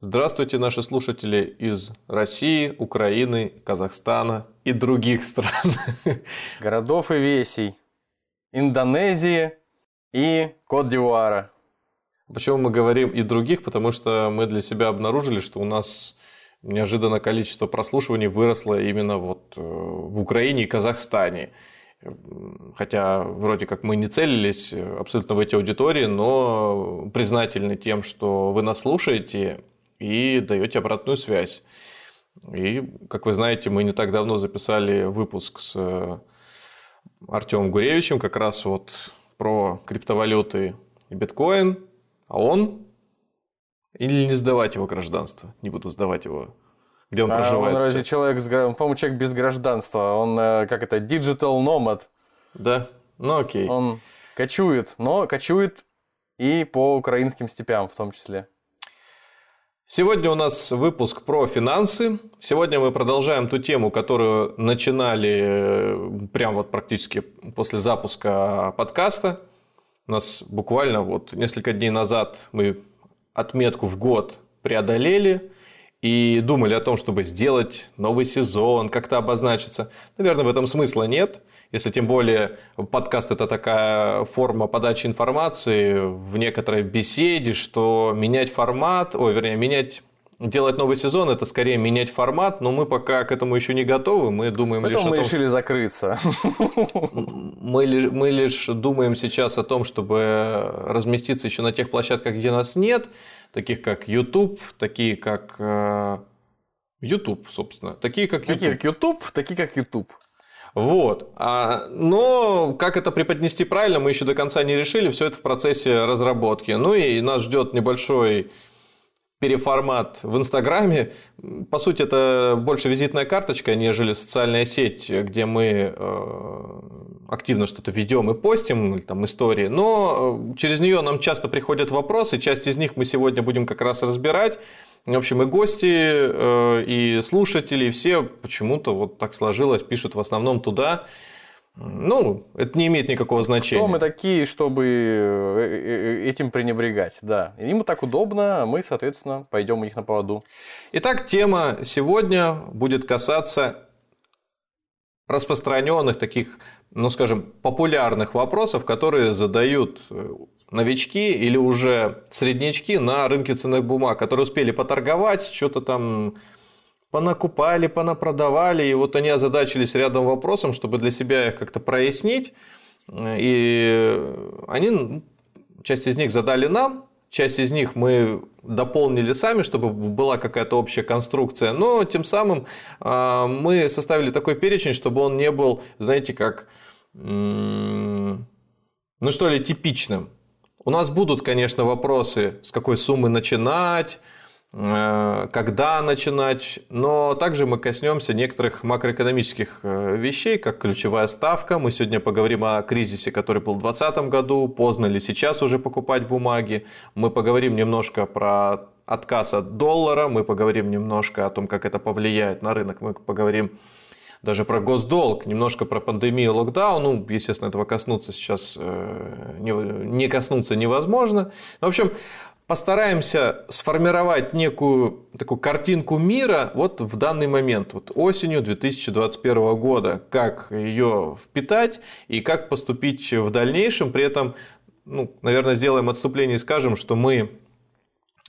Здравствуйте, наши слушатели из России, Украины, Казахстана и других стран. Городов и весей. Индонезии и Кот-Дивуара. Почему мы говорим и других? Потому что мы для себя обнаружили, что у нас неожиданно количество прослушиваний выросло именно вот э, в Украине и Казахстане. Хотя вроде как мы не целились абсолютно в эти аудитории, но признательны тем, что вы нас слушаете и даете обратную связь. И, как вы знаете, мы не так давно записали выпуск с э, Артемом Гуревичем как раз вот про криптовалюты и биткоин, а он или не сдавать его гражданство, не буду сдавать его где он а проживает. Он разве человек, он, по-моему, человек без гражданства. Он, э, как это, digital nomad. Да? Ну окей. Он кочует, но кочует и по украинским степям в том числе. Сегодня у нас выпуск про финансы. Сегодня мы продолжаем ту тему, которую начинали э, прям вот практически после запуска подкаста. У нас буквально вот несколько дней назад мы отметку в год преодолели и думали о том, чтобы сделать новый сезон, как-то обозначиться. Наверное, в этом смысла нет. Если тем более подкаст это такая форма подачи информации в некоторой беседе, что менять формат, ой, вернее, менять делать новый сезон это скорее менять формат, но мы пока к этому еще не готовы. Мы думаем Поэтому лишь мы о том, решили закрыться. Мы, ли- мы лишь думаем сейчас о том, чтобы разместиться еще на тех площадках, где нас нет, таких как YouTube, такие как э, YouTube, собственно, такие как YouTube. Такие как YouTube, такие как YouTube. Вот. А, но как это преподнести правильно, мы еще до конца не решили. Все это в процессе разработки. Ну и нас ждет небольшой переформат в Инстаграме. По сути, это больше визитная карточка, нежели социальная сеть, где мы э, активно что-то ведем и постим, там истории. Но э, через нее нам часто приходят вопросы, часть из них мы сегодня будем как раз разбирать. В общем, и гости, э, и слушатели, и все почему-то вот так сложилось, пишут в основном туда. Ну, это не имеет никакого значения. Кто мы такие, чтобы э, э, этим пренебрегать? Да. Им так удобно, а мы, соответственно, пойдем у них на поводу. Итак, тема сегодня будет касаться распространенных таких, ну скажем, популярных вопросов, которые задают новички или уже среднячки на рынке ценных бумаг, которые успели поторговать, что-то там понакупали, понапродавали, и вот они озадачились рядом вопросом, чтобы для себя их как-то прояснить. И они, ну, часть из них задали нам, часть из них мы дополнили сами, чтобы была какая-то общая конструкция, но тем самым а, мы составили такой перечень, чтобы он не был, знаете, как, ну что ли, типичным. У нас будут, конечно, вопросы, с какой суммы начинать, э, когда начинать, но также мы коснемся некоторых макроэкономических э, вещей, как ключевая ставка. Мы сегодня поговорим о кризисе, который был в 2020 году, поздно ли сейчас уже покупать бумаги. Мы поговорим немножко про отказ от доллара, мы поговорим немножко о том, как это повлияет на рынок, мы поговорим даже про госдолг, немножко про пандемию, локдаун. Ну, естественно, этого коснуться сейчас э, не, не коснуться невозможно. В общем, постараемся сформировать некую такую картинку мира вот в данный момент, вот осенью 2021 года, как ее впитать и как поступить в дальнейшем. При этом, ну, наверное, сделаем отступление и скажем, что мы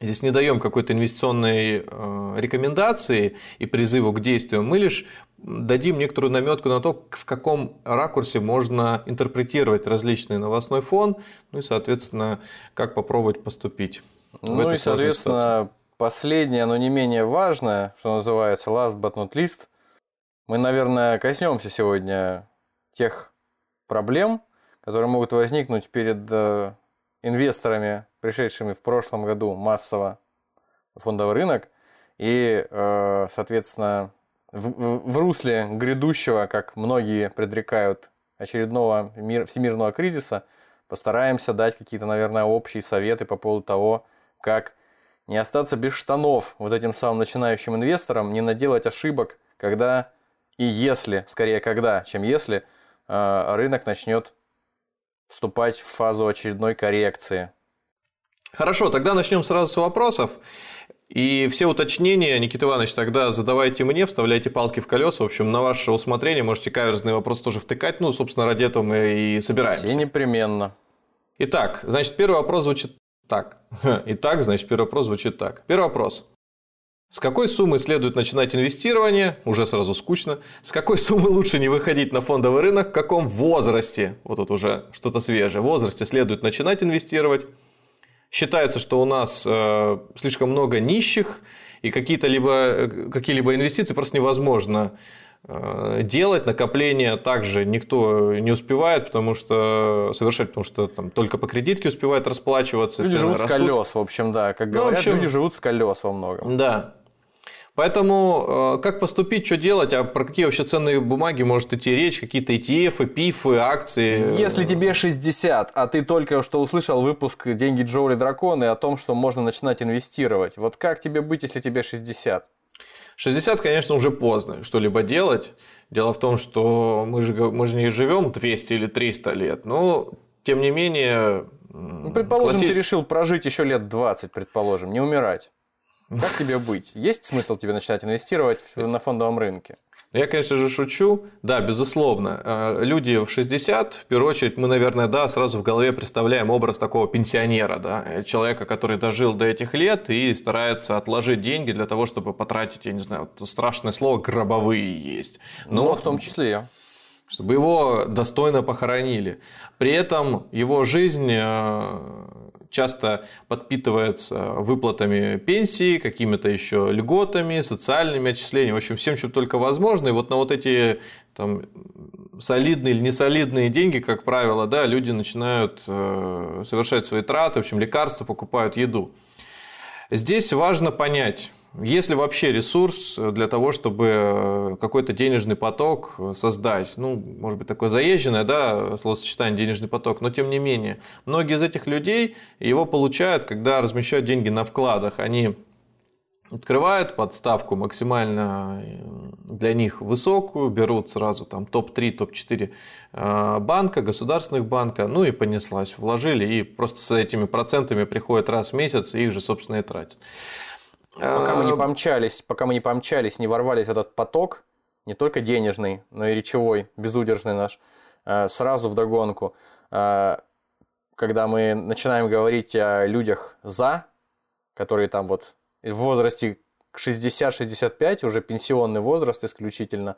Здесь не даем какой-то инвестиционной э, рекомендации и призыву к действию, мы лишь дадим некоторую наметку на то, в каком ракурсе можно интерпретировать различный новостной фон, ну и, соответственно, как попробовать поступить. в Ну и, соответственно, ситуации. последнее, но не менее важное, что называется last but not least, мы, наверное, коснемся сегодня тех проблем, которые могут возникнуть перед э, инвесторами, пришедшими в прошлом году массово на фондовый рынок, И, э, соответственно, в, в русле грядущего, как многие предрекают, очередного мир, всемирного кризиса, постараемся дать какие-то, наверное, общие советы по поводу того, как не остаться без штанов вот этим самым начинающим инвесторам, не наделать ошибок, когда и если, скорее когда, чем если, э, рынок начнет вступать в фазу очередной коррекции. Хорошо, тогда начнем сразу с вопросов. И все уточнения, Никита Иванович, тогда задавайте мне, вставляйте палки в колеса. В общем, на ваше усмотрение можете каверзный вопрос тоже втыкать. Ну, собственно, ради этого мы и собираемся. Все непременно. Итак, значит, первый вопрос звучит так. Итак, значит, первый вопрос звучит так. Первый вопрос. С какой суммы следует начинать инвестирование? Уже сразу скучно. С какой суммы лучше не выходить на фондовый рынок? В каком возрасте? Вот тут уже что-то свежее. В возрасте следует начинать инвестировать. Считается, что у нас э, слишком много нищих, и какие-то либо, э, какие-либо инвестиции просто невозможно э, делать. Накопления также никто не успевает, потому что совершать, потому что там только по кредитке успевает расплачиваться. Люди живут растут. с колес, в общем, да. Как говорят, ну, общем, люди живут с колес во многом. Да. Поэтому э, как поступить, что делать, а про какие вообще ценные бумаги может идти речь, какие-то ETF, PIF, акции? Если тебе 60, а ты только что услышал выпуск «Деньги Джоули Драконы» о том, что можно начинать инвестировать, вот как тебе быть, если тебе 60? 60, конечно, уже поздно что-либо делать. Дело в том, что мы же, мы же не живем 200 или 300 лет, но тем не менее... Ну, предположим, класси... ты решил прожить еще лет 20, предположим, не умирать. Как тебе быть? Есть смысл тебе начинать инвестировать на фондовом рынке? Я, конечно же, шучу. Да, безусловно. Э, люди в 60, в первую очередь, мы, наверное, да, сразу в голове представляем образ такого пенсионера, да, человека, который дожил до этих лет и старается отложить деньги для того, чтобы потратить, я не знаю, вот страшное слово, гробовые есть. Но ну, в том числе чтобы его достойно похоронили. При этом его жизнь э, часто подпитывается выплатами пенсии, какими-то еще льготами, социальными отчислениями, в общем, всем, чем только возможно. И вот на вот эти там, солидные или несолидные деньги, как правило, да, люди начинают э, совершать свои траты, в общем, лекарства покупают еду. Здесь важно понять, есть ли вообще ресурс для того, чтобы э, какой-то денежный поток создать? Ну, может быть, такое заезженное, да, словосочетание денежный поток, но тем не менее. Многие из этих людей его получают, когда размещают деньги на вкладах. Они открывают подставку максимально э, для них высокую, берут сразу там топ-3, топ-4 э, банка, государственных банка, ну и понеслась, вложили и просто с этими процентами приходят раз в месяц и их же, собственно, и тратят. Пока мы не э, помчались, пока мы не помчались, не ворвались в этот поток, не только денежный, но и речевой, безудержный наш, э, сразу в догонку. Э, когда мы начинаем говорить о людях за, которые там вот в возрасте 60-65, уже пенсионный возраст исключительно,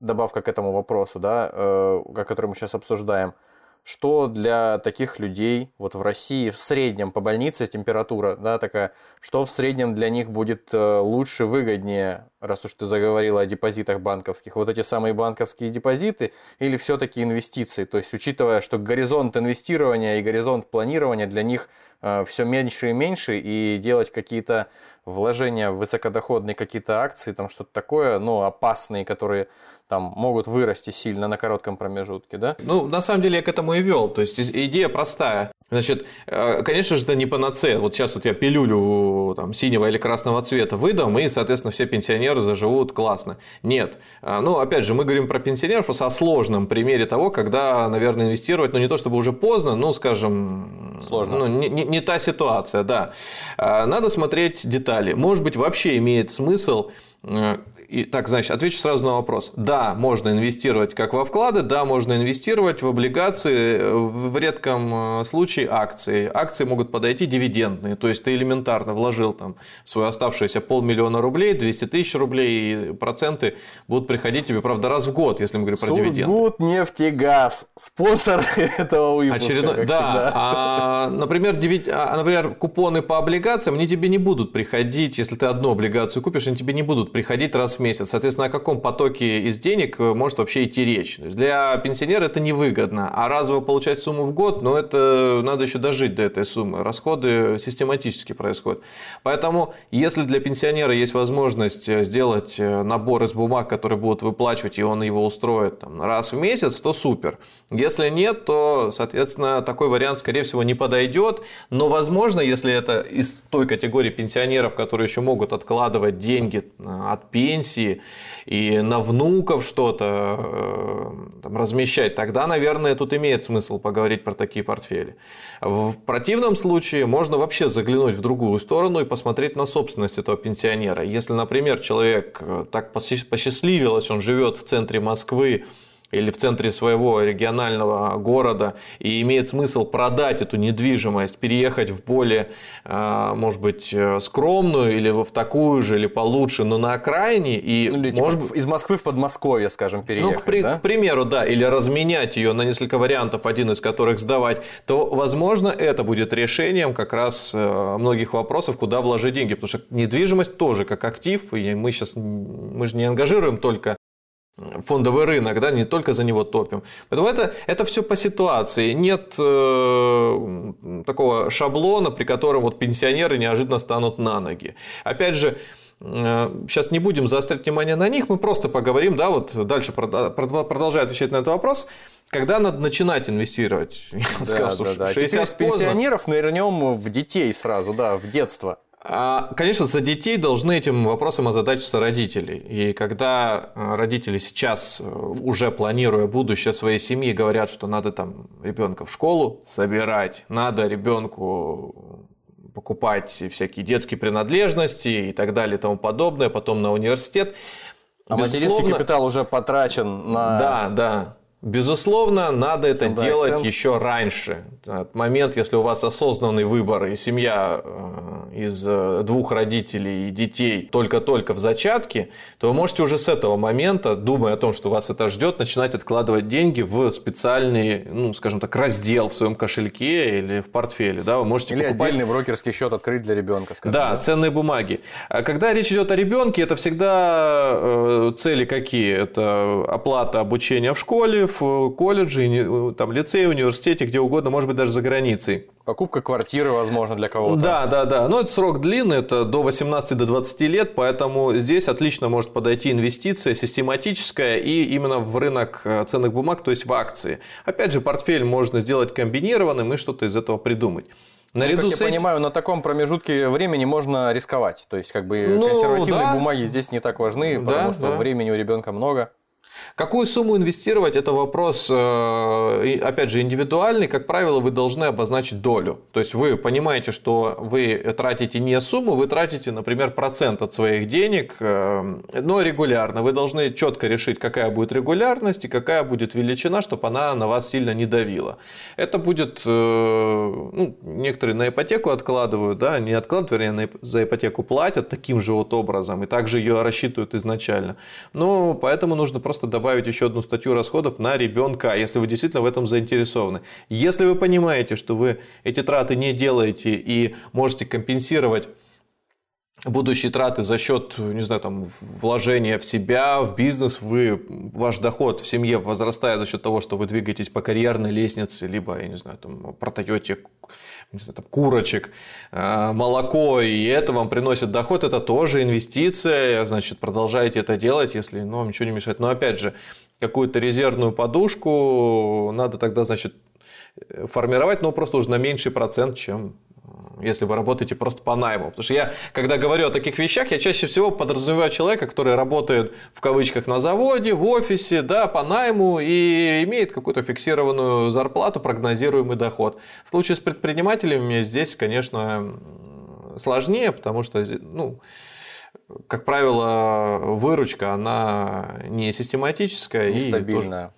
добавка к этому вопросу, да, о котором мы сейчас обсуждаем – что для таких людей вот в России в среднем по больнице температура, да, такая, что в среднем для них будет э, лучше, выгоднее, раз уж ты заговорила о депозитах банковских, вот эти самые банковские депозиты или все-таки инвестиции, то есть учитывая, что горизонт инвестирования и горизонт планирования для них э, все меньше и меньше, и делать какие-то вложения в высокодоходные какие-то акции, там что-то такое, ну, опасные, которые там могут вырасти сильно на коротком промежутке, да? Ну, на самом деле я к этому и вел. То есть идея простая. Значит, э, конечно же, это не панацея. Вот сейчас вот я пилюлю там, синего или красного цвета выдам, и, соответственно, все пенсионеры заживут классно. Нет. А, ну, опять же, мы говорим про пенсионеров о сложном примере того, когда, наверное, инвестировать, ну, не то чтобы уже поздно, ну, скажем... Сложно. Ну, не, не, не та ситуация, да. А, надо смотреть детали. Может быть, вообще имеет смысл э, и, так, значит, отвечу сразу на вопрос. Да, можно инвестировать как во вклады, да, можно инвестировать в облигации, в редком э, случае акции. Акции могут подойти дивидендные, то есть ты элементарно вложил там свое оставшееся полмиллиона рублей, 200 тысяч рублей, и проценты будут приходить тебе, правда, раз в год, если мы говорим про дивиденды. Сургут нефтегаз, спонсор этого выпуска, Очередной, да, а, например, дивид... а, например, купоны по облигациям, они тебе не будут приходить, если ты одну облигацию купишь, они тебе не будут приходить раз в месяц. Соответственно, о каком потоке из денег может вообще идти речь? для пенсионера это невыгодно, а разово получать сумму в год, ну это надо еще дожить до этой суммы. Расходы систематически происходят. Поэтому, если для пенсионера есть возможность сделать набор из бумаг, которые будут выплачивать, и он его устроит там, раз в месяц, то супер. Если нет, то, соответственно, такой вариант, скорее всего, не подойдет. Но, возможно, если это из той категории пенсионеров, которые еще могут откладывать деньги э, от пенсии и на внуков что-то э, там, размещать, тогда, наверное, тут имеет смысл поговорить про такие портфели. В противном случае можно вообще заглянуть в другую сторону и посмотреть на собственность этого пенсионера. Если, например, человек э, так посчастливилось, он живет в центре Москвы, или в центре своего регионального города и имеет смысл продать эту недвижимость, переехать в более, а, может быть, э, скромную или в такую же, или получше, но на окраине. И, ну, или, типа, может... из Москвы в Подмосковье, скажем, переехать. Ну, к, при... да? к примеру, да, или разменять ее на несколько вариантов, один из которых сдавать, то, возможно, это будет решением как раз э, многих вопросов, куда вложить деньги. Потому что недвижимость тоже как актив, и мы сейчас мы же не ангажируем только фондовый рынок, да, не только за него топим. Поэтому это, это все по ситуации. Нет э, такого шаблона, при котором вот пенсионеры неожиданно станут на ноги. Опять же, э, Сейчас не будем заострять внимание на них, мы просто поговорим, да, вот дальше продолжая отвечать на этот вопрос, когда надо начинать инвестировать? Я да, сказал, да, да. Теперь с пенсионеров нырнем в детей сразу, да, в детство. А, конечно, за детей должны этим вопросом озадачиться родители. И когда а, родители сейчас, э, уже планируя будущее своей семьи, говорят, что надо там ребенка в школу собирать, надо ребенку покупать всякие детские принадлежности и так далее и тому подобное, потом на университет. А материнский капитал уже потрачен на... Да, да. Безусловно, надо это да, делать акцент. еще раньше. От момент, если у вас осознанный выбор и семья э, из э, двух родителей и детей только-только в зачатке, то вы можете уже с этого момента, думая о том, что вас это ждет, начинать откладывать деньги в специальный, ну, скажем так, раздел в своем кошельке или в портфеле. Да, вы можете или покупать... отдельный брокерский счет открыть для ребенка. Скажем, да, да, ценные бумаги. А когда речь идет о ребенке, это всегда э, цели какие? Это оплата обучения в школе, в колледже, там, лицее, университете, где угодно, может быть, даже за границей. Покупка квартиры, возможно, для кого-то. Да, да, да. Но это срок длинный, это до 18 до 20 лет, поэтому здесь отлично может подойти инвестиция систематическая и именно в рынок э, ценных бумаг, то есть в акции. Опять же, портфель можно сделать комбинированным и что-то из этого придумать. Наряду ну, как я этим... понимаю, на таком промежутке времени можно рисковать. То есть, как бы ну, консервативные да. бумаги здесь не так важны, потому да, что да. времени у ребенка много. Какую сумму инвестировать, это вопрос, э, опять же, индивидуальный. Как правило, вы должны обозначить долю. То есть вы понимаете, что вы тратите не сумму, вы тратите, например, процент от своих денег, э, но регулярно. Вы должны четко решить, какая будет регулярность и какая будет величина, чтобы она на вас сильно не давила. Это будет, э, ну, некоторые на ипотеку откладывают, да, не откладывают, вернее, за ипотеку платят таким же вот образом и также ее рассчитывают изначально. Но поэтому нужно просто добавить еще одну статью расходов на ребенка, если вы действительно в этом заинтересованы. Если вы понимаете, что вы эти траты не делаете и можете компенсировать будущие траты за счет, не знаю, там, вложения в себя, в бизнес, вы, ваш доход в семье возрастает за счет того, что вы двигаетесь по карьерной лестнице, либо, я не знаю, там, продаете не знаю, там, курочек, э, молоко, и это вам приносит доход, это тоже инвестиция, значит, продолжайте это делать, если ну, вам ничего не мешает. Но опять же, какую-то резервную подушку надо тогда, значит, формировать, но просто уже на меньший процент, чем если вы работаете просто по найму. Потому что я, когда говорю о таких вещах, я чаще всего подразумеваю человека, который работает в кавычках на заводе, в офисе, да, по найму и имеет какую-то фиксированную зарплату, прогнозируемый доход. В случае с предпринимателями здесь, конечно, сложнее, потому что, ну, как правило, выручка, она не систематическая. Нестабильная.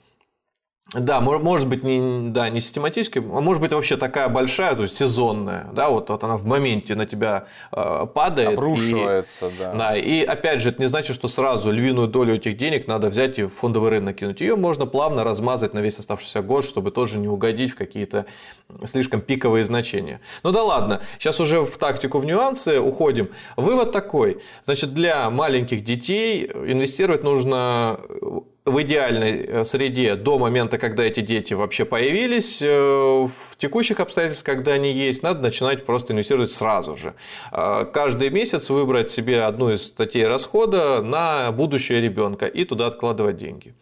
Да, может быть, не, да, не систематически, а может быть вообще такая большая, то есть сезонная, да, вот, вот она в моменте на тебя э, падает. Обрушивается, и, да. Да, и опять же, это не значит, что сразу львиную долю этих денег надо взять и в фондовый рынок кинуть. Ее можно плавно размазать на весь оставшийся год, чтобы тоже не угодить в какие-то слишком пиковые значения. Ну да ладно, сейчас уже в тактику, в нюансы уходим. Вывод такой, значит, для маленьких детей инвестировать нужно в идеальной э, среде до момента, когда эти дети вообще появились, э, в текущих обстоятельствах, когда они есть, надо начинать просто инвестировать сразу же. Э, каждый месяц выбрать себе одну из статей расхода на будущее ребенка и туда откладывать деньги.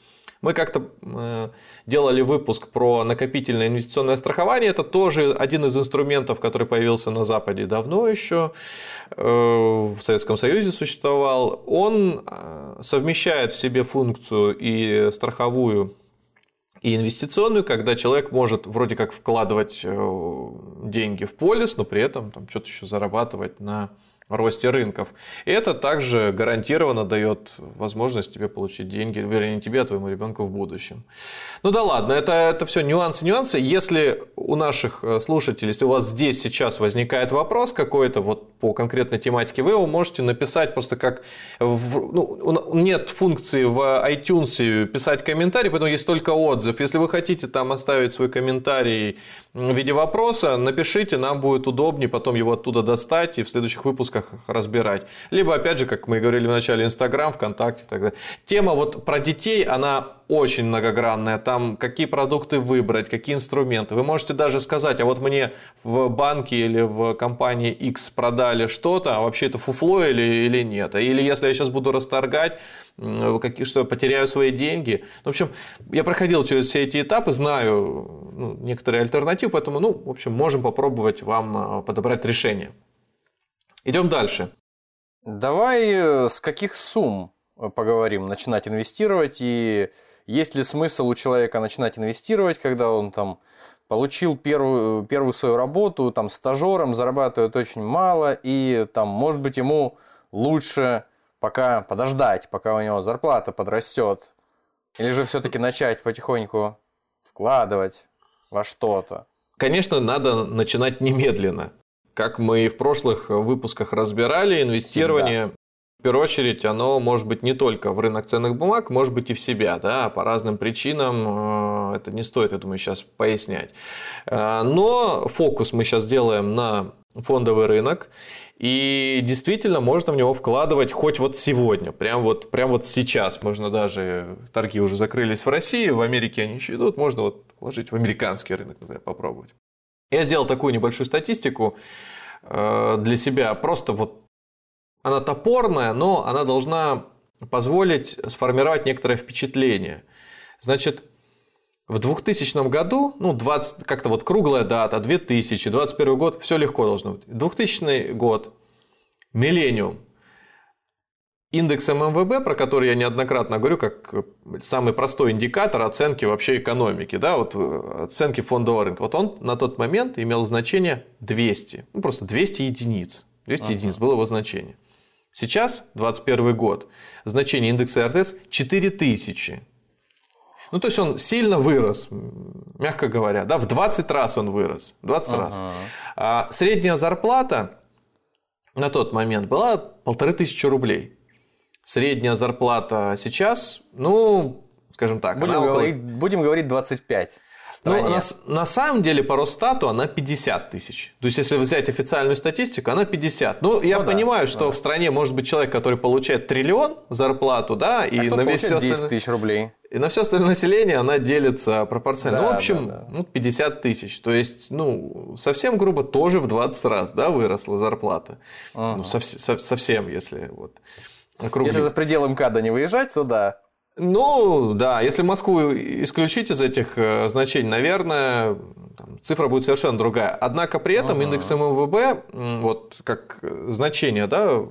Мы как-то делали выпуск про накопительное инвестиционное страхование. Это тоже один из инструментов, который появился на Западе давно еще, э, в Советском Союзе существовал. Он э, совмещает в себе функцию и страховую и инвестиционную, когда человек может вроде как вкладывать э, деньги в полис, но при этом там что-то еще зарабатывать на росте рынков. И это также гарантированно дает возможность тебе получить деньги, вернее, не тебе, а твоему ребенку в будущем. Ну да ладно, это, это все нюансы, нюансы. Если у наших э, слушателей, если у вас здесь сейчас возникает вопрос какой-то вот по конкретной тематике, вы его можете написать просто как... В, ну, нет функции в iTunes писать комментарий, поэтому есть только отзыв. Если вы хотите там оставить свой комментарий в виде вопроса, напишите, нам будет удобнее потом его оттуда достать и в следующих выпусках разбирать. Либо, опять же, как мы говорили в начале, Инстаграм, ВКонтакте и так далее. Тема вот про детей, она очень многогранная. Там какие продукты выбрать, какие инструменты. Вы можете даже сказать, а вот мне в банке или в компании X продали что-то, а вообще это фуфло или, или нет. Или если я сейчас буду расторгать, какие, что я потеряю свои деньги. В общем, я проходил через все эти этапы, знаю ну, некоторые альтернативы, поэтому, ну, в общем, можем попробовать вам а, подобрать решение. Идем дальше. Давай э, с каких сумм э, поговорим, начинать инвестировать и есть ли смысл у человека начинать инвестировать, когда он там получил первую, первую свою работу, там стажером, зарабатывает очень мало, и там, может быть, ему лучше пока подождать, пока у него зарплата подрастет, или же все-таки начать потихоньку вкладывать во что-то? Конечно, надо начинать немедленно. Как мы в прошлых выпусках разбирали, инвестирование Всегда первую очередь, оно может быть не только в рынок ценных бумаг, может быть и в себя, да, по разным причинам. Э, это не стоит, я думаю, сейчас пояснять. Э, но фокус мы сейчас делаем на фондовый рынок. И действительно можно в него вкладывать хоть вот сегодня, прям вот, прям вот сейчас. Можно даже, торги уже закрылись в России, в Америке они еще идут, можно вот вложить в американский рынок, например, попробовать. Я сделал такую небольшую статистику э, для себя, просто вот она топорная, но она должна позволить сформировать некоторое впечатление. Значит, в 2000 году, ну, 20, как-то вот круглая дата, 2000, 21 год, все легко должно быть. 2000 год, миллениум. Индекс ММВБ, про который я неоднократно говорю, как самый простой индикатор оценки вообще экономики, да, вот э, оценки фондового рынка. Вот он на тот момент имел значение 200, ну, просто 200 единиц. 200 ага. единиц было его значение. Сейчас, 2021 год, значение индекса РТС 4000. Ну, то есть он сильно вырос, мягко говоря, да, в 20 раз он вырос, 20 ага. раз. А средняя зарплата на тот момент была полторы тысячи рублей. Средняя зарплата сейчас, ну, скажем так, будем, около... говорить, будем говорить 25 стране. Ну, на, на самом деле по Росстату она 50 тысяч. То есть, если взять официальную статистику, она 50. Ну, я ну, понимаю, да, что да. в стране может быть человек, который получает триллион зарплату, да, а и на весь все 10 остальное... тысяч рублей. И на все остальное население она делится пропорционально. Да, ну, в общем, да, да. Ну, 50 тысяч. То есть, ну, совсем грубо тоже в 20 раз, да, выросла зарплата. Ага. Ну, сов- совсем, если вот округлить. Если за пределы МКАДа не выезжать, то да. Ну, да, если Москву исключить из этих э, значений, наверное, там, цифра будет совершенно другая. Однако при этом ага. индекс МВБ, вот как значение да,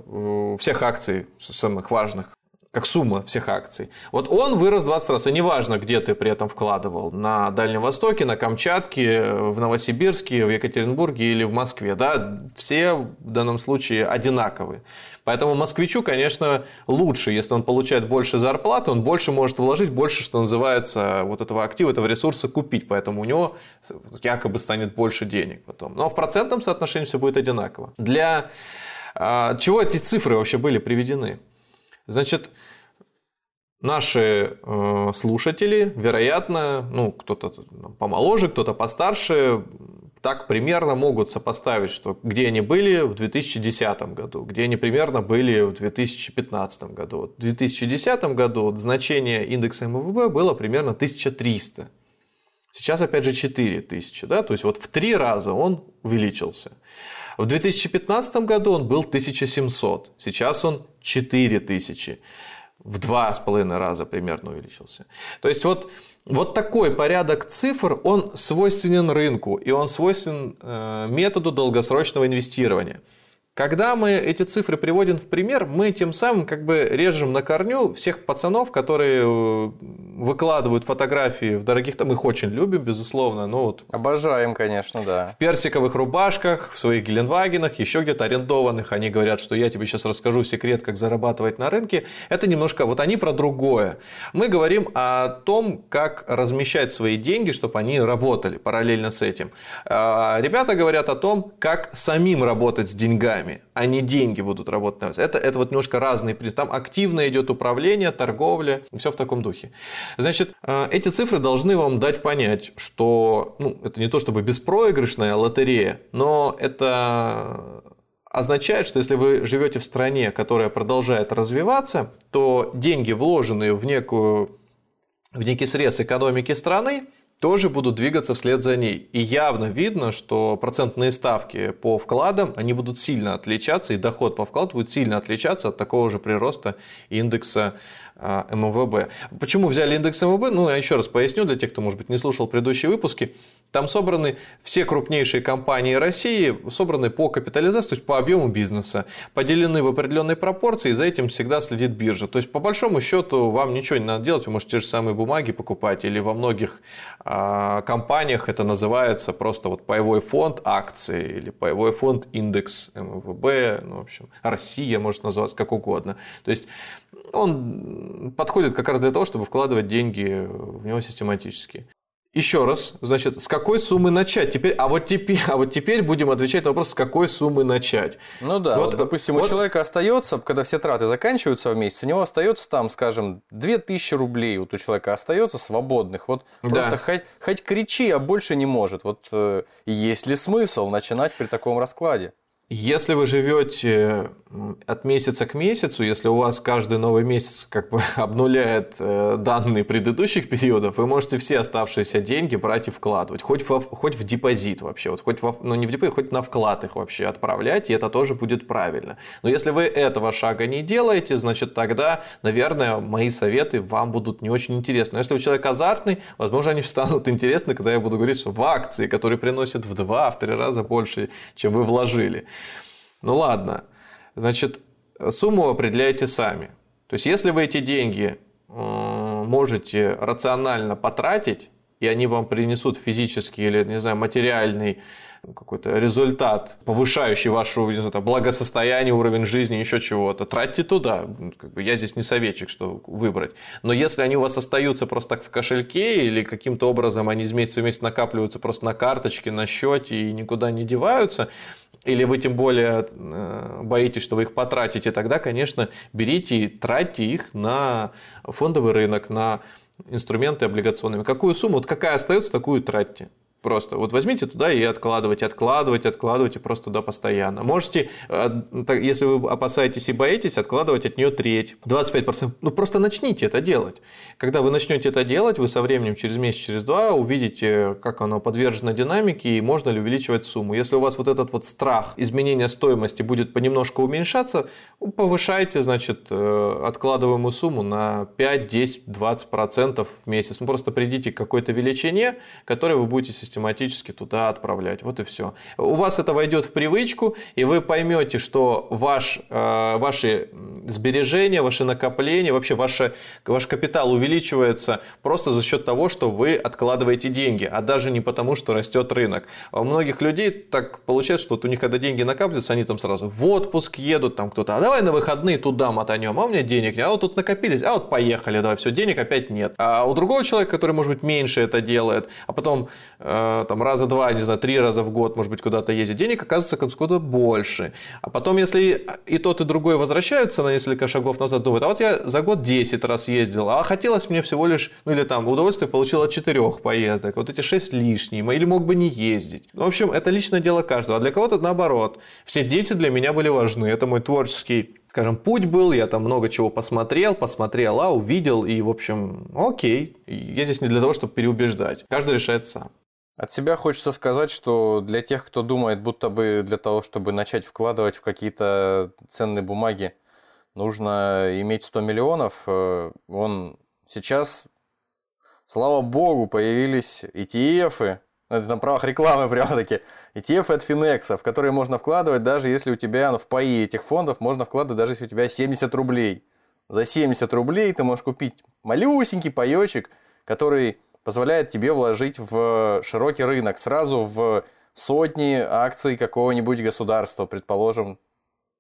всех акций самых важных, как сумма всех акций. Вот он вырос 20 раз, и неважно, где ты при этом вкладывал, на Дальнем Востоке, на Камчатке, в Новосибирске, в Екатеринбурге или в Москве, да, все в данном случае одинаковые. Поэтому москвичу, конечно, лучше, если он получает больше зарплаты, он больше может вложить, больше, что называется, вот этого актива, этого ресурса купить, поэтому у него якобы станет больше денег потом. Но в процентном соотношении все будет одинаково. Для а, чего эти цифры вообще были приведены? Значит, наши э, слушатели, вероятно, ну, кто-то помоложе, кто-то постарше, так примерно могут сопоставить, что где они были в 2010 году, где они примерно были в 2015 году. В 2010 году значение индекса МВБ было примерно 1300. Сейчас, опять же, 4000. Да? То есть, вот в три раза он увеличился. В 2015 году он был 1700. Сейчас он 4000 в два с половиной раза примерно увеличился. То есть вот, вот такой порядок цифр, он свойственен рынку, и он свойственен э, методу долгосрочного инвестирования. Когда мы эти цифры приводим в пример, мы тем самым как бы режем на корню всех пацанов, которые э, выкладывают фотографии в дорогих, там их очень любим, безусловно. Ну, вот, Обожаем, конечно, да. В персиковых рубашках, в своих Геленвагенах, еще где-то арендованных. Они говорят, что я тебе сейчас расскажу секрет, как зарабатывать на рынке. Это немножко, вот они про другое. Мы говорим о том, как размещать свои деньги, чтобы они работали параллельно с этим. А ребята говорят о том, как самим работать с деньгами деньгами, а не деньги будут работать на вас. Это, это вот немножко разные. Там активно идет управление, торговля, все в таком духе. Значит, э, эти цифры должны вам дать понять, что ну, это не то чтобы беспроигрышная лотерея, но это означает, что если вы живете в стране, которая продолжает развиваться, то деньги, вложенные в некую в некий срез экономики страны, тоже будут двигаться вслед за ней. И явно видно, что процентные ставки по вкладам, они будут сильно отличаться, и доход по вкладу будет сильно отличаться от такого же прироста индекса а, МВБ. Почему взяли индекс МВБ? Ну, я еще раз поясню для тех, кто, может быть, не слушал предыдущие выпуски. Там собраны все крупнейшие компании России, собраны по капитализации, то есть по объему бизнеса, поделены в определенной пропорции, и за этим всегда следит биржа. То есть, по большому счету, вам ничего не надо делать, вы можете те же самые бумаги покупать, или во многих а, компаниях это называется просто вот паевой фонд акции, или паевой фонд индекс МВБ, ну, в общем, Россия может называться как угодно. То есть, он подходит как раз для того, чтобы вкладывать деньги в него систематически. Еще раз, значит, с какой суммы начать? Теперь, а вот теперь, а вот теперь будем отвечать на вопрос, с какой суммы начать. Ну да, вот, вот допустим, вот... у человека остается, когда все траты заканчиваются в месяц, у него остается там, скажем, 2000 рублей, вот у человека остается свободных. Вот да. просто хоть, хоть кричи, а больше не может. Вот э, есть ли смысл начинать при таком раскладе? Если вы живете от месяца к месяцу, если у вас каждый новый месяц как бы обнуляет э, данные предыдущих периодов, вы можете все оставшиеся деньги брать и вкладывать, хоть в, хоть в депозит вообще, вот хоть в, ну не в депозит, хоть на вклад их вообще отправлять, и это тоже будет правильно. Но если вы этого шага не делаете, значит тогда, наверное, мои советы вам будут не очень интересны. Но если вы человек азартный, возможно, они станут интересны, когда я буду говорить, что в акции, которые приносят в два, в три раза больше, чем вы вложили. Ну ладно, значит, сумму определяете сами. То есть, если вы эти деньги можете рационально потратить, и они вам принесут физический или, не знаю, материальный какой-то результат, повышающий ваше не знаю, благосостояние, уровень жизни, еще чего-то, тратьте туда. Как бы я здесь не советчик, что выбрать. Но если они у вас остаются просто так в кошельке или каким-то образом они из месяца в месяц накапливаются просто на карточке, на счете и никуда не деваются, или вы тем более э, боитесь, что вы их потратите, тогда, конечно, берите и тратьте их на фондовый рынок, на инструменты облигационными. Какую сумму, вот какая остается, такую тратьте. Просто вот возьмите туда и откладывайте, откладывайте, откладывайте просто туда постоянно. Можете, э, если вы опасаетесь и боитесь, откладывать от нее треть, 25%. Ну просто начните это делать. Когда вы начнете это делать, вы со временем через месяц, через два увидите, как оно подвержено динамике и можно ли увеличивать сумму. Если у вас вот этот вот страх изменения стоимости будет понемножку уменьшаться, повышайте, значит, э, откладываемую сумму на 5, 10, 20% в месяц. Ну просто придите к какой-то величине, которой вы будете систематически систематически туда отправлять. Вот и все. У вас это войдет в привычку, и вы поймете, что ваш, э, ваши сбережения, ваши накопления, вообще ваше, ваш капитал увеличивается просто за счет того, что вы откладываете деньги, а даже не потому, что растет рынок. А у многих людей так получается, что вот у них когда деньги накапливаются, они там сразу в отпуск едут, там кто-то, а давай на выходные туда мотанем, а у меня денег нет, а вот тут накопились, а вот поехали, давай, все, денег опять нет. А у другого человека, который, может быть, меньше это делает, а потом э, там раза два, не знаю, три раза в год, может быть, куда-то ездит, денег оказывается куда-то больше. А потом, если и тот, и другой возвращаются на несколько шагов назад, думают, а вот я за год 10 раз ездил, а хотелось мне всего лишь, ну или там, удовольствие получил от четырех поездок, вот эти 6 лишние, или мог бы не ездить. Ну, в общем, это личное дело каждого, а для кого-то наоборот. Все 10 для меня были важны, это мой творческий скажем, путь был, я там много чего посмотрел, посмотрела, увидел, и, в общем, окей. Я здесь не для того, чтобы переубеждать. Каждый решает сам. От себя хочется сказать, что для тех, кто думает, будто бы для того, чтобы начать вкладывать в какие-то ценные бумаги, нужно иметь 100 миллионов, э, он сейчас, слава богу, появились ETF, это на правах рекламы прямо-таки, ETF от Finex, в которые можно вкладывать, даже если у тебя ну, в паи этих фондов можно вкладывать, даже если у тебя 70 рублей. За 70 рублей ты можешь купить малюсенький паечек, который позволяет тебе вложить в широкий рынок, сразу в сотни акций какого-нибудь государства, предположим,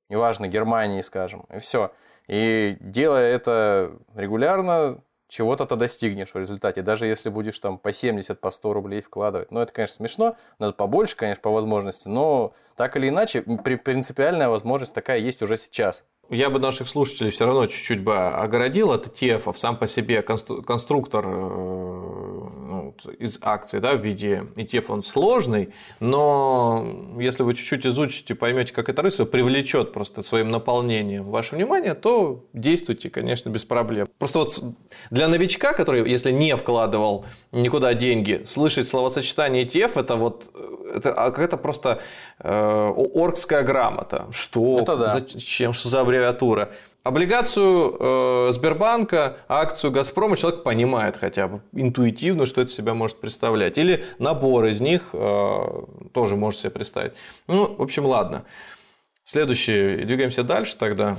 неважно, Германии, скажем, и все. И делая это регулярно, чего-то ты достигнешь в результате, даже если будешь там по 70, по 100 рублей вкладывать. Ну, это, конечно, смешно, надо побольше, конечно, по возможности, но так или иначе, принципиальная возможность такая есть уже сейчас. Я бы наших слушателей все равно чуть-чуть бы огородил от ETF, сам по себе конструктор э, ну, из акций да, в виде ETF, он сложный, но если вы чуть-чуть изучите, поймете, как это рыться, привлечет просто своим наполнением ваше внимание, то действуйте, конечно, без проблем. Просто вот для новичка, который, если не вкладывал никуда деньги, слышать словосочетание ETF, это вот это а какая-то просто э, оргская грамота. Что? Это да. Зачем? Что за аббревиатура? Облигацию э, Сбербанка, акцию Газпрома человек понимает хотя бы интуитивно, что это себя может представлять. Или набор из них э, тоже может себе представить. Ну, в общем, ладно. Следующий, двигаемся дальше тогда.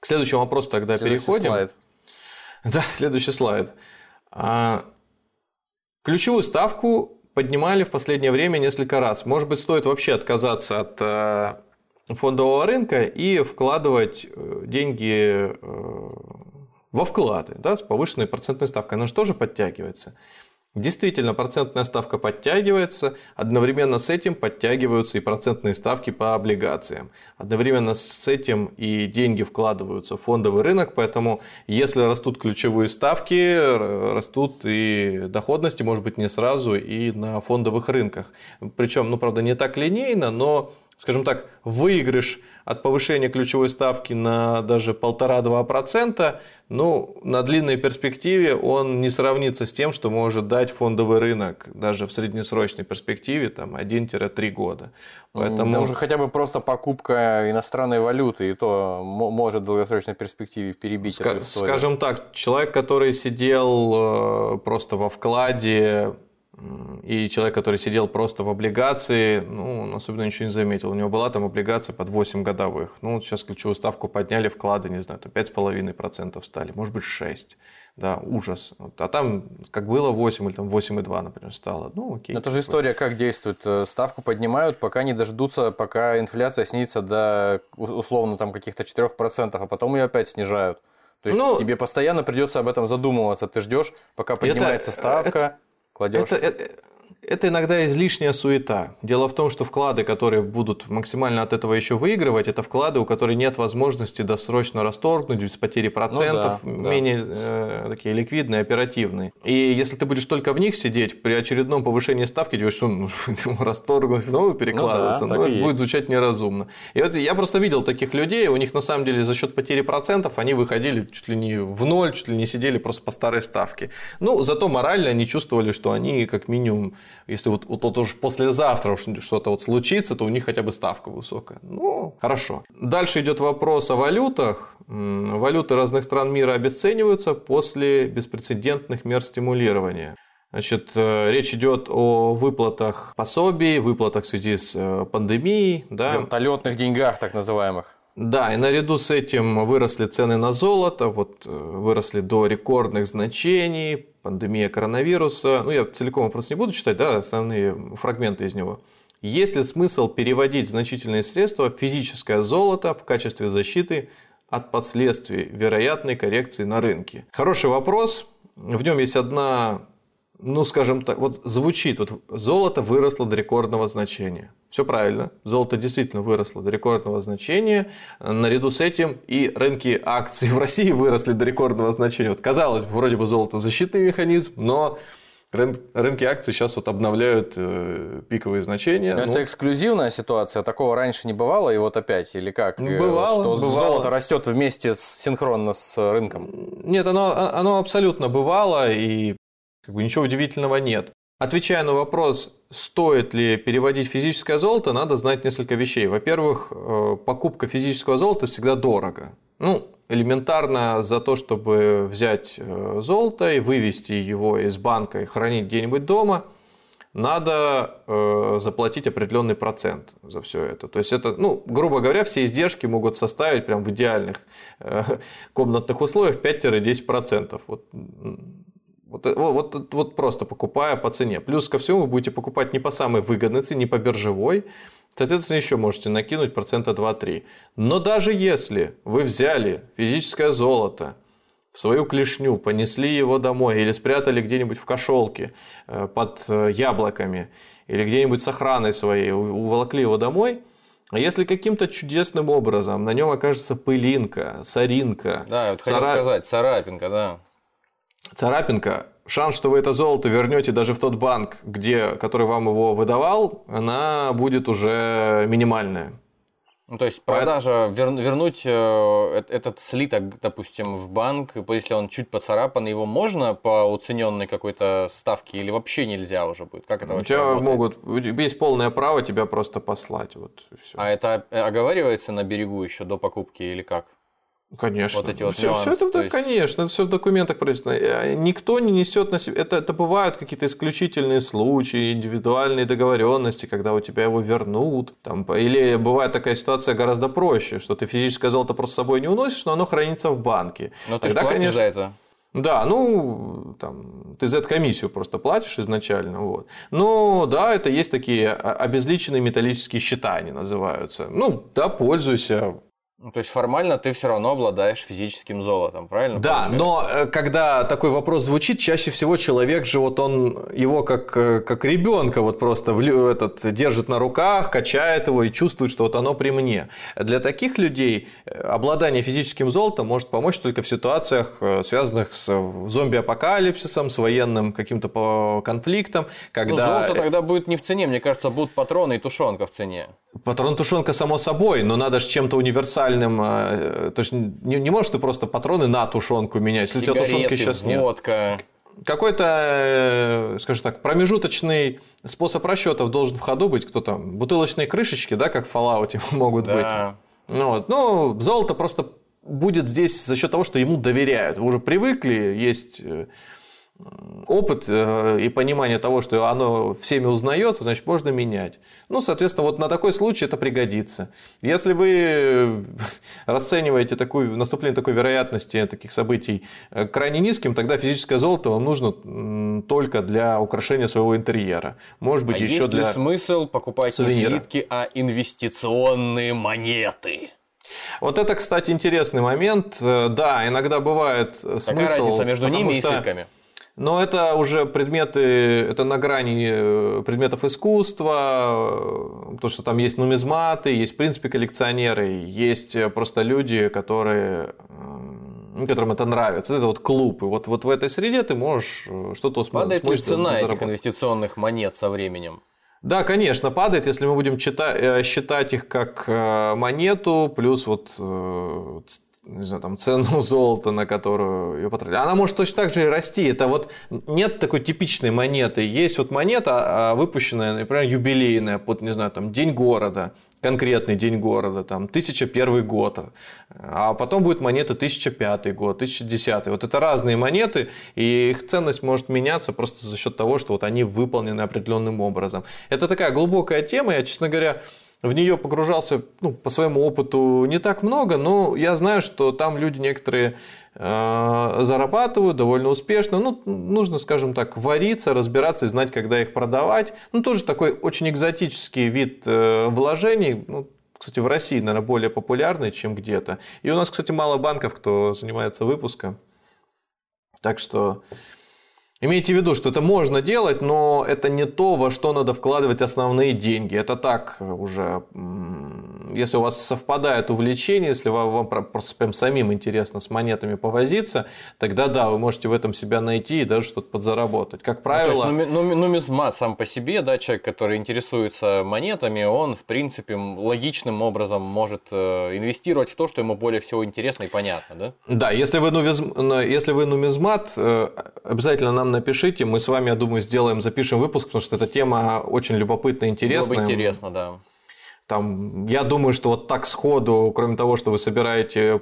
К следующему вопросу тогда следующий переходим. Слайд. Да, следующий слайд. А, ключевую ставку поднимали в последнее время несколько раз. Может быть, стоит вообще отказаться от э, фондового рынка и вкладывать э, деньги э, во вклады да, с повышенной процентной ставкой. Она же тоже подтягивается. Действительно, процентная ставка подтягивается, одновременно с этим подтягиваются и процентные ставки по облигациям. Одновременно с этим и деньги вкладываются в фондовый рынок, поэтому если растут ключевые ставки, растут и доходности, может быть, не сразу, и на фондовых рынках. Причем, ну, правда, не так линейно, но скажем так, выигрыш от повышения ключевой ставки на даже 1,5-2%, ну, на длинной перспективе он не сравнится с тем, что может дать фондовый рынок, даже в среднесрочной перспективе, там, 1-3 года. Поэтому... Да уже хотя бы просто покупка иностранной валюты, и то может в долгосрочной перспективе перебить Ска- эту историю. Скажем так, человек, который сидел э, просто во вкладе и человек, который сидел просто в облигации, ну, он особенно ничего не заметил. У него была там облигация под 8 годовых. Ну, вот сейчас ключевую ставку подняли, вклады, не знаю, там 5,5% стали, может быть 6. Да, ужас. А там как было 8 или там 8,2, например, стало. Ну, окей. Это же история как действует. Э, ставку поднимают, пока не дождутся, пока инфляция снизится до условно там каких-то 4%, а потом ее опять снижают. То есть ну, тебе постоянно придется об этом задумываться. Ты ждешь, пока поднимается это, ставка. Это кладешь? Это, это, это иногда излишняя суета. Дело в том, что вклады, которые будут максимально от этого еще выигрывать, это вклады, у которых нет возможности досрочно расторгнуть без потери процентов, ну, да, менее да. Э, такие ликвидные, оперативные. И если ты будешь только в них сидеть, при очередном повышении ставки, тебе что, нужно расторгнуть, снова перекладываться, ну, да, ну, это будет есть. звучать неразумно. И вот я просто видел таких людей, у них на самом деле за счет потери процентов они выходили чуть ли не в ноль, чуть ли не сидели просто по старой ставке. Ну, зато морально они чувствовали, что они как минимум если вот, вот, вот уж послезавтра что-то вот случится, то у них хотя бы ставка высокая. Ну, хорошо. Дальше идет вопрос о валютах. Валюты разных стран мира обесцениваются после беспрецедентных мер стимулирования. Значит, э, речь идет о выплатах пособий, выплатах в связи с э, пандемией. Да. Вертолетных деньгах, так называемых. Да, и наряду с этим выросли цены на золото, вот э, выросли до рекордных значений, пандемия коронавируса. Ну, я целиком вопрос не буду читать, да, основные фрагменты из него. Есть ли смысл переводить значительные средства в физическое золото в качестве защиты от последствий вероятной коррекции на рынке? Хороший вопрос. В нем есть одна ну, скажем так, вот звучит, вот золото выросло до рекордного значения. Все правильно, золото действительно выросло до рекордного значения. Наряду с этим и рынки акций в России выросли до рекордного значения. Вот казалось бы, вроде бы золото защитный механизм, но рынки акций сейчас вот обновляют э, пиковые значения. Но ну, это эксклюзивная ситуация, такого раньше не бывало, и вот опять, или как? Ну, бывало, что бывало. золото растет вместе с, синхронно с рынком? Нет, оно, оно абсолютно бывало, и как бы ничего удивительного нет. Отвечая на вопрос, стоит ли переводить физическое золото, надо знать несколько вещей. Во-первых, э, покупка физического золота всегда дорого. Ну, элементарно за то, чтобы взять э, золото и вывести его из банка и хранить где-нибудь дома, надо э, заплатить определенный процент за все это. То есть это, ну, грубо говоря, все издержки могут составить прям в идеальных комнатных условиях 5-10%. Вот вот, э, вот, вот просто покупая по цене. Плюс ко всему вы будете покупать не по самой выгодной цене, не по биржевой. Соответственно, еще можете накинуть процента 2-3. Но даже если вы взяли физическое золото, в свою клешню, понесли его домой или спрятали где-нибудь в кошелке э, под э, яблоками или где-нибудь с охраной своей, уволокли его домой, а если каким-то чудесным образом на нем окажется пылинка, соринка, да, вот цара... хотел сказать, царапинка, да, царапинка, шанс, что вы это золото вернете даже в тот банк, где, который вам его выдавал, она будет уже минимальная. Ну, то есть продажа, вер, вернуть э, этот слиток, допустим, в банк, если он чуть поцарапан, его можно по уцененной какой-то ставке или вообще нельзя уже будет? Как это У вообще тебя работает? могут, есть полное право тебя просто послать. Вот, все. А это оговаривается на берегу еще до покупки или как? Конечно. Вот эти вот все, нюансы, все это, есть... конечно, это все в документах прописано. Э, никто не несет на себя. Это, это бывают какие-то исключительные случаи, индивидуальные договоренности, когда у тебя его вернут. Там, или бывает такая ситуация гораздо проще, что ты физическое золото просто с собой не уносишь, но оно хранится в банке. Но ты Тогда, же конечно, за это. Да, ну, там, ты за эту комиссию просто платишь изначально. Вот. Но да, это есть такие обезличенные металлические счета, они называются. Ну, да, пользуйся. Ну, то есть формально ты все равно обладаешь физическим золотом, правильно? Да, получается? но э, когда такой вопрос звучит, чаще всего человек же вот он его как, э, как ребенка вот просто в, этот, держит на руках, качает его и чувствует, что вот оно при мне. Для таких людей э, обладание физическим золотом может помочь только в ситуациях, связанных с зомби-апокалипсисом, с военным каким-то конфликтом. Ну, когда... Ну, золото тогда будет не в цене, мне кажется, будут патроны и тушенка в цене. Патрон тушенка само собой, но надо же чем-то универсальным. Э, то есть не, не можешь ты просто патроны на тушенку менять. Если Сигареты, у тебя тушенки сейчас водка. нет. Какой-то, э, скажем так, промежуточный способ расчетов должен в ходу быть. Кто там? Бутылочные крышечки, да, как в Fallout могут да. быть. Ну, вот. ну, золото просто будет здесь за счет того, что ему доверяют. Вы уже привыкли, есть э, опыт э, и понимание того, что оно всеми узнается, значит, можно менять. Ну, соответственно, вот на такой случай это пригодится. Если вы расцениваете такую, наступление такой вероятности таких событий э, крайне низким, тогда физическое золото вам нужно только для украшения своего интерьера. Может быть, а еще есть для ли смысл покупать сувенира. не слитки, а инвестиционные монеты? Вот это, кстати, интересный момент. Э, да, иногда бывает Какая смысл... Какая разница между ними что... и слитками? Но это уже предметы, это на грани э, предметов искусства, то, что там есть нумизматы, есть, в принципе, коллекционеры, есть э, просто люди, которые которым это нравится. Это вот клуб. И вот, вот в этой среде ты можешь э, что-то усмотреть. Падает ли цена этих инвестиционных монет со временем? Да, конечно, падает, если мы будем читать, считать их как монету, плюс вот не знаю, там, цену золота, на которую ее потратили. Она может точно так же и расти. Это вот нет такой типичной монеты. Есть вот монета, а, выпущенная, например, юбилейная, под, не знаю, там, День города. конкретный день города, там, 1001 год, а потом будет монета 1005 год, 1010. Вот это разные монеты, и их ценность может меняться просто за счет того, что вот они выполнены определенным образом. Это такая глубокая тема, я, честно говоря, в нее погружался ну, по своему опыту не так много, но я знаю, что там люди некоторые э, зарабатывают довольно успешно. Ну, нужно, скажем так, вариться, разбираться и знать, когда их продавать. Ну, тоже такой очень экзотический вид э, вложений. Ну, кстати, в России, наверное, более популярный, чем где-то. И у нас, кстати, мало банков, кто занимается выпуском. Так что Имейте в виду, что это можно делать, но это не то, во что надо вкладывать основные деньги. Это так уже, если у вас совпадает увлечение, если вам просто прям самим интересно с монетами повозиться, тогда да, вы можете в этом себя найти и даже что-то подзаработать. Как правило... Ну, то есть, нуми, нумизмат сам по себе, да, человек, который интересуется монетами, он, в принципе, логичным образом может э, инвестировать в то, что ему более всего интересно и понятно, да? Да, если вы, нумизм... если вы нумизмат, э, обязательно нам нам напишите, мы с вами, я думаю, сделаем, запишем выпуск, потому что эта тема очень любопытная, интересная. Было бы интересно, да. Там, я думаю, что вот так сходу, кроме того, что вы собираете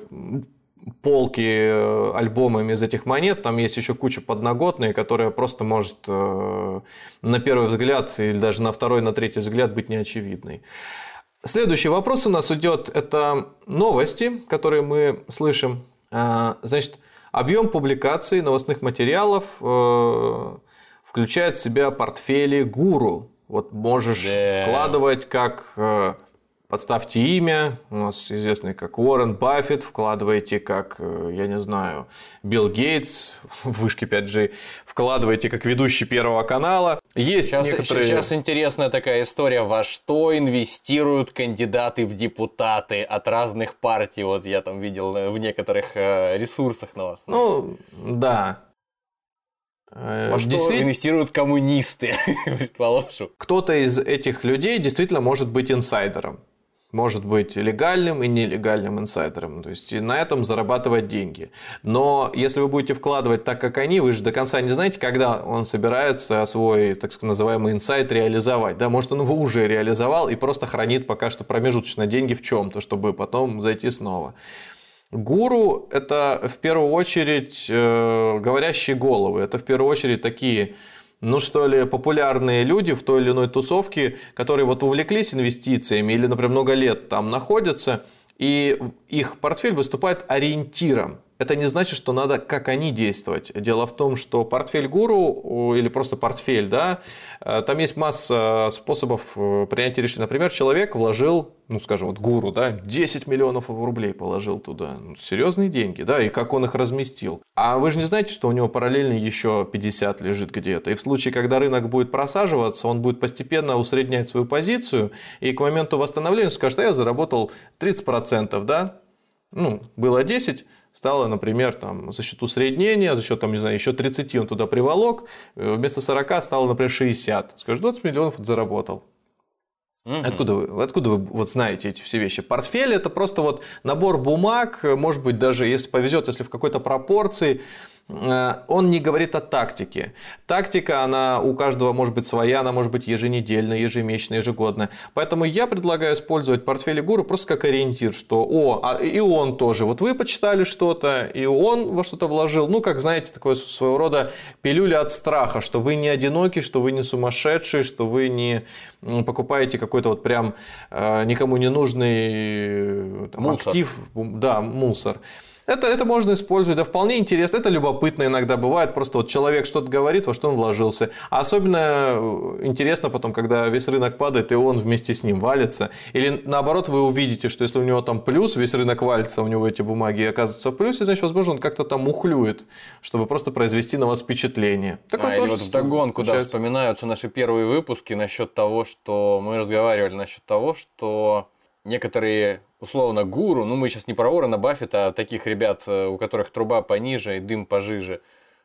полки э, альбомами из этих монет, там есть еще куча подноготные, которая просто может э, на первый взгляд или даже на второй, на третий взгляд быть неочевидной. Следующий вопрос у нас идет, это новости, которые мы слышим. А, значит, Объем публикаций новостных материалов э, включает в себя портфели гуру. Вот можешь yeah. вкладывать как э, подставьте имя, у нас известный как Уоррен Баффет, вкладываете как, э, я не знаю, Билл Гейтс в вышке 5G, вкладываете как ведущий Первого канала. Есть сейчас, некоторые... Сейчас интересная такая история, во что инвестируют кандидаты в депутаты от разных партий. Вот я там видел в некоторых э, ресурсах на вас. Ну, да. Э, во что инвестируют коммунисты, предположим. Кто-то из этих людей действительно может быть инсайдером может быть легальным и нелегальным инсайдером. То есть и на этом зарабатывать деньги. Но если вы будете вкладывать так, как они, вы же до конца не знаете, когда он собирается свой, так называемый инсайт реализовать. Да, может, он его уже реализовал и просто хранит пока что промежуточно деньги в чем-то, чтобы потом зайти снова. Гуру – это в первую очередь э, говорящие головы. Это в первую очередь такие ну что ли, популярные люди в той или иной тусовке, которые вот увлеклись инвестициями или, например, много лет там находятся, и их портфель выступает ориентиром это не значит, что надо как они действовать. Дело в том, что портфель гуру или просто портфель, да, э, там есть масса способов э, принятия решений. Например, человек вложил, ну скажем, вот гуру, да, 10 миллионов рублей положил туда. Ну, серьезные деньги, да, и как он их разместил. А вы же не знаете, что у него параллельно еще 50 лежит где-то. И в случае, когда рынок будет просаживаться, он будет постепенно усреднять свою позицию, и к моменту восстановления скажет, а я заработал 30%, да, ну, было 10, стало, например, там, за счет усреднения, за счет, там, не знаю, еще 30 он туда приволок, э, вместо 40 стало, например, 60. Скажешь, 20 миллионов заработал. Угу. Откуда, вы, откуда вы вот знаете эти все вещи? Портфель это просто вот набор бумаг, может быть, даже если повезет, если в какой-то пропорции, он не говорит о тактике. Тактика, она у каждого может быть своя, она может быть еженедельная, ежемесячная, ежегодная. Поэтому я предлагаю использовать портфель гуру просто как ориентир, что о, а, и он тоже. Вот вы почитали что-то, и он во что-то вложил. Ну, как знаете, такое своего рода пилюля от страха, что вы не одиноки, что вы не сумасшедший, что вы не покупаете какой-то вот прям э, никому не нужный там, мусор. актив, да, мусор. Это, это можно использовать, это вполне интересно, это любопытно иногда бывает, просто вот человек что-то говорит, во что он вложился. А особенно э, интересно потом, когда весь рынок падает, и он вместе с ним валится. Или наоборот, вы увидите, что если у него там плюс, весь рынок валится, у него эти бумаги оказываются в плюсе, значит, возможно, он как-то там ухлюет, чтобы просто произвести на вас впечатление. Такое а, тоже или вот вдогонку, да, вспоминаются наши первые выпуски насчет того, что мы разговаривали насчет того, что некоторые, условно, гуру, ну мы сейчас не про Уоррена Баффета, а таких ребят, э, у которых труба пониже и дым пожиже,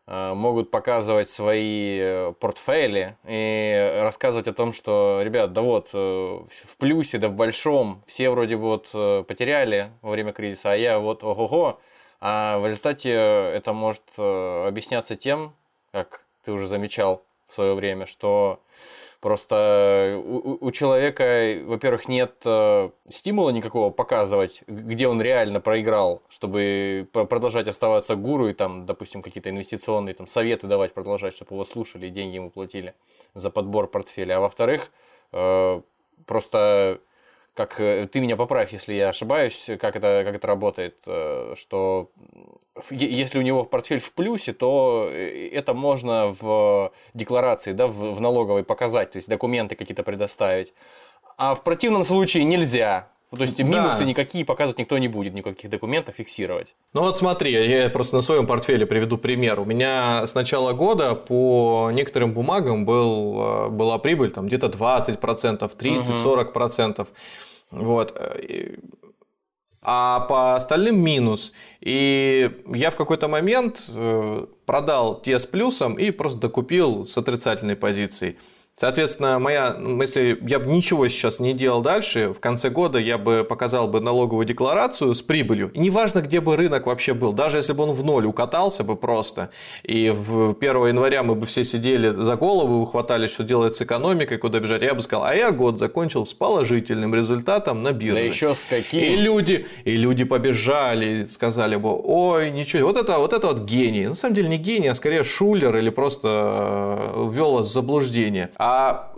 э, могут показывать свои э, портфели и рассказывать о том, что, ребят, да вот, в плюсе, да в большом, все вроде вот потеряли во время кризиса, а я вот ого-го, а в результате это может объясняться тем, как ты уже замечал в свое время, что Просто у, у человека, во-первых, нет э, стимула никакого показывать, где он реально проиграл, чтобы продолжать оставаться гуру и там, допустим, какие-то инвестиционные там, советы давать, продолжать, чтобы его слушали и деньги ему платили за подбор портфеля. А во-вторых, э, просто как э, ты меня поправь, если я ошибаюсь, как это, как это работает, э, что если у него портфель в плюсе, то э, это можно в декларации, да, в, в налоговой показать, то есть документы какие-то предоставить. А в противном случае нельзя. То есть минусы да. никакие показывать никто не будет, никаких документов фиксировать. Ну вот смотри, я просто на своем портфеле приведу пример. У меня с начала года по некоторым бумагам был, была прибыль там где-то 20%, 30-40%. Угу. Вот. А по остальным минус. И я в какой-то момент э, продал те с плюсом и просто докупил с отрицательной позицией. Соответственно, моя, если я бы ничего сейчас не делал дальше, в конце года я бы показал бы налоговую декларацию с прибылью. И неважно, где бы рынок вообще был, даже если бы он в ноль укатался бы просто, и в 1 января мы бы все сидели за голову, хватали, что делать с экономикой, куда бежать, я бы сказал, а я год закончил с положительным результатом на бирже. Да еще с каким? И люди, и люди побежали, сказали бы, ой, ничего, вот это вот, это вот гений. На самом деле не гений, а скорее шулер или просто э, ввел вас в заблуждение. А а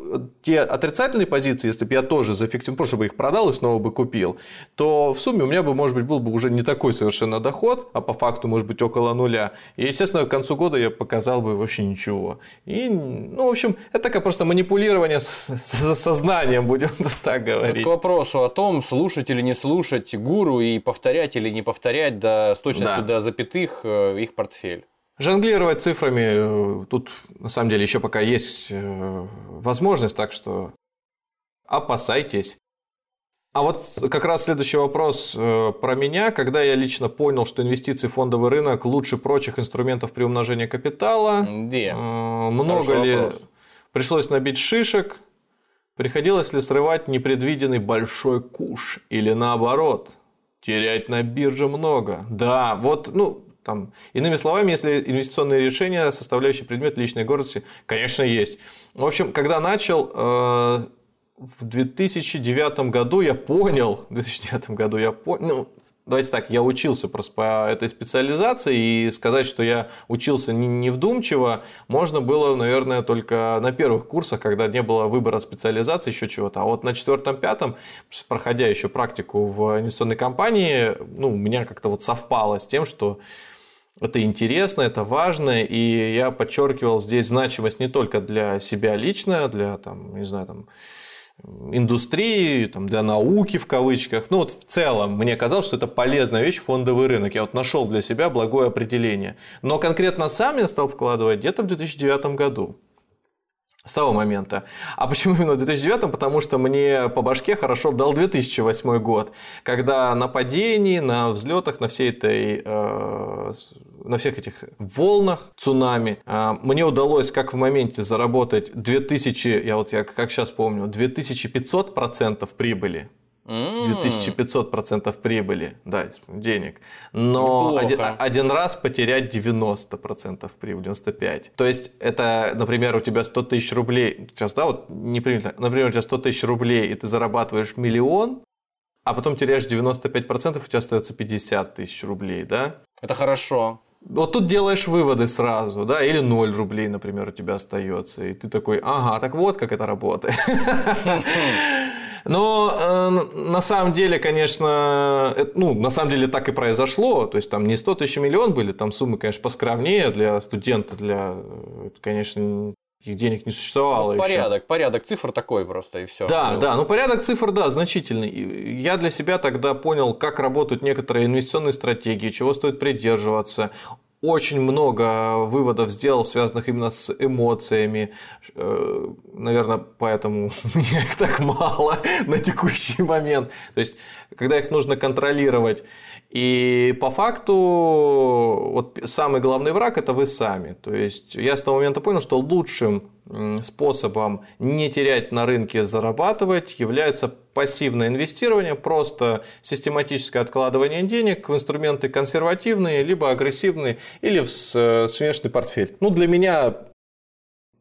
те отрицательные позиции, если бы я тоже зафиксировал, просто бы их продал и снова бы купил, то в сумме у меня бы, может быть, был бы уже не такой совершенно доход, а по факту, может быть, около нуля. И, естественно, к концу года я показал бы вообще ничего. И, ну, в общем, это такое просто манипулирование сознанием, будем так говорить. Это к вопросу о том, слушать или не слушать гуру и повторять или не повторять до, с точностью да. до запятых э, их портфель. Жонглировать цифрами э, тут на самом деле еще пока есть э, возможность, так что опасайтесь. А вот как раз следующий вопрос э, про меня. Когда я лично понял, что инвестиции в фондовый рынок лучше прочих инструментов при умножении капитала, Где? много Хороший ли вопрос. пришлось набить шишек, приходилось ли срывать непредвиденный большой куш или наоборот, терять на бирже много. Да, вот, ну, там, иными словами, если инвестиционные решения, составляющие предмет личной гордости, конечно, есть. В общем, когда начал, э, в 2009 году я понял, в 2009 году я понял, ну, давайте так, я учился просто по этой специализации, и сказать, что я учился невдумчиво, можно было, наверное, только на первых курсах, когда не было выбора специализации, еще чего-то. А вот на четвертом-пятом, проходя еще практику в инвестиционной компании, ну, у меня как-то вот совпало с тем, что это интересно, это важно, и я подчеркивал здесь значимость не только для себя лично, для, там, не знаю, там, индустрии, там, для науки в кавычках. Ну вот в целом мне казалось, что это полезная вещь фондовый рынок. Я вот нашел для себя благое определение. Но конкретно сам я стал вкладывать где-то в 2009 году. С того момента. А почему именно в 2009? Потому что мне по башке хорошо дал 2008 год, когда на падении, на взлетах, на всей этой, э, на всех этих волнах, цунами, э, мне удалось как в моменте заработать 2000, я вот я как сейчас помню, 2500 процентов прибыли. 2500% прибыли, да, денег. Но один, один раз потерять 90% прибыли, 95%. То есть, это, например, у тебя 100 тысяч рублей, сейчас, да, вот не примерно, например, у тебя 100 тысяч рублей, и ты зарабатываешь миллион, а потом теряешь 95%, у тебя остается 50 тысяч рублей, да? Это хорошо. Вот тут делаешь выводы сразу, да, или 0 рублей, например, у тебя остается, и ты такой, ага, так вот как это работает. Но э, на самом деле, конечно, э, ну, на самом деле так и произошло. То есть там не 100 тысяч, а миллион были, там суммы, конечно, поскромнее для студента, для, э, конечно, их денег не существовало. Ну, порядок, еще. порядок цифр такой просто и все. Да, да, ну порядок цифр, да, значительный. Я для себя тогда понял, как работают некоторые инвестиционные стратегии, чего стоит придерживаться очень много выводов сделал, связанных именно с эмоциями. Э, Наверное, поэтому меня их так мало на текущий момент. То есть, когда их нужно контролировать. И по факту вот самый главный враг это вы сами. То есть я с того момента понял, что лучшим способом не терять на рынке, зарабатывать является пассивное инвестирование, просто систематическое откладывание денег в инструменты консервативные, либо агрессивные, или в смешанный портфель. Ну, для меня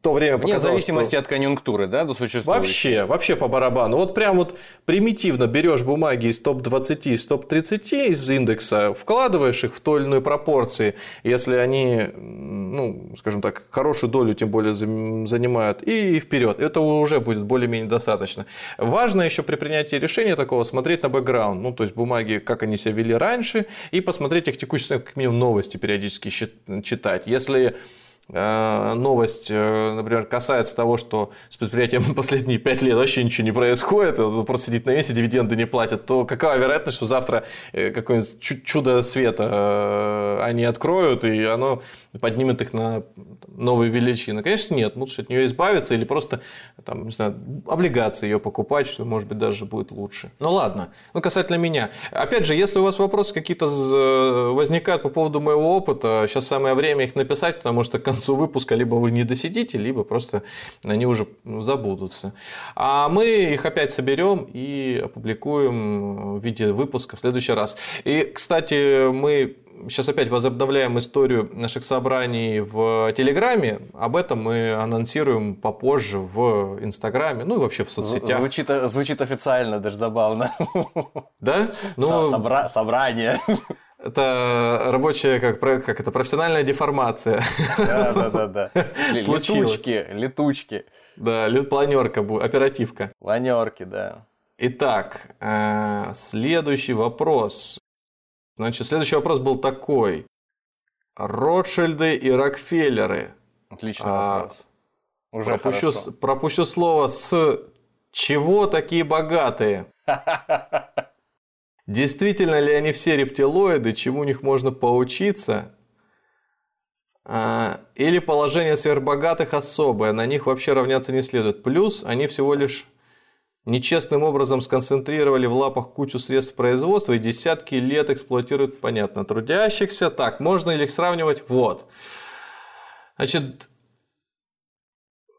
то время Вне зависимости что... от конъюнктуры, да, до существующей. Вообще, вообще по барабану. Вот прям вот примитивно берешь бумаги из топ-20, из топ-30 из индекса, вкладываешь их в той или иной пропорции, если они, ну, скажем так, хорошую долю тем более занимают, и вперед. Это уже будет более-менее достаточно. Важно еще при принятии решения такого смотреть на бэкграунд, ну, то есть бумаги, как они себя вели раньше, и посмотреть их текущие, как минимум, новости периодически читать. Если новость, э, например, касается того, что с предприятием последние пять лет вообще ничего не происходит, он просто сидит на месте, дивиденды не платят, то какова вероятность, что завтра э, какое-нибудь чудо света они откроют, и оно поднимет их на новые величины? Конечно, нет. Лучше от нее избавиться или просто там, не знаю, облигации ее покупать, что, может быть, даже будет лучше. Ну ладно. Ну, касательно меня. Опять же, если у вас вопросы какие-то возникают по поводу моего опыта, сейчас самое время их написать, потому что концу выпуска либо вы не досидите, либо просто они уже забудутся. А мы их опять соберем и опубликуем в виде выпуска в следующий раз. И, кстати, мы сейчас опять возобновляем историю наших собраний в Телеграме. Об этом мы анонсируем попозже в Инстаграме, ну и вообще в соцсетях. Звучит, звучит официально, даже забавно. Да? Ну, Собра... Собрание. Это рабочая, как, как это, профессиональная деформация. Да, да, да, да. Летучки, летучки. Да, планерка, оперативка. Планерки, да. Итак, э, следующий вопрос. Значит, следующий вопрос был такой. Ротшильды и Рокфеллеры. Отличный а, вопрос. Уже пропущу, хорошо. пропущу слово с чего такие богатые? Действительно ли они все рептилоиды, чему у них можно поучиться? А, или положение сверхбогатых особое, на них вообще равняться не следует. Плюс они всего лишь нечестным образом сконцентрировали в лапах кучу средств производства и десятки лет эксплуатируют, понятно, трудящихся. Так, можно ли их сравнивать? Вот. Значит,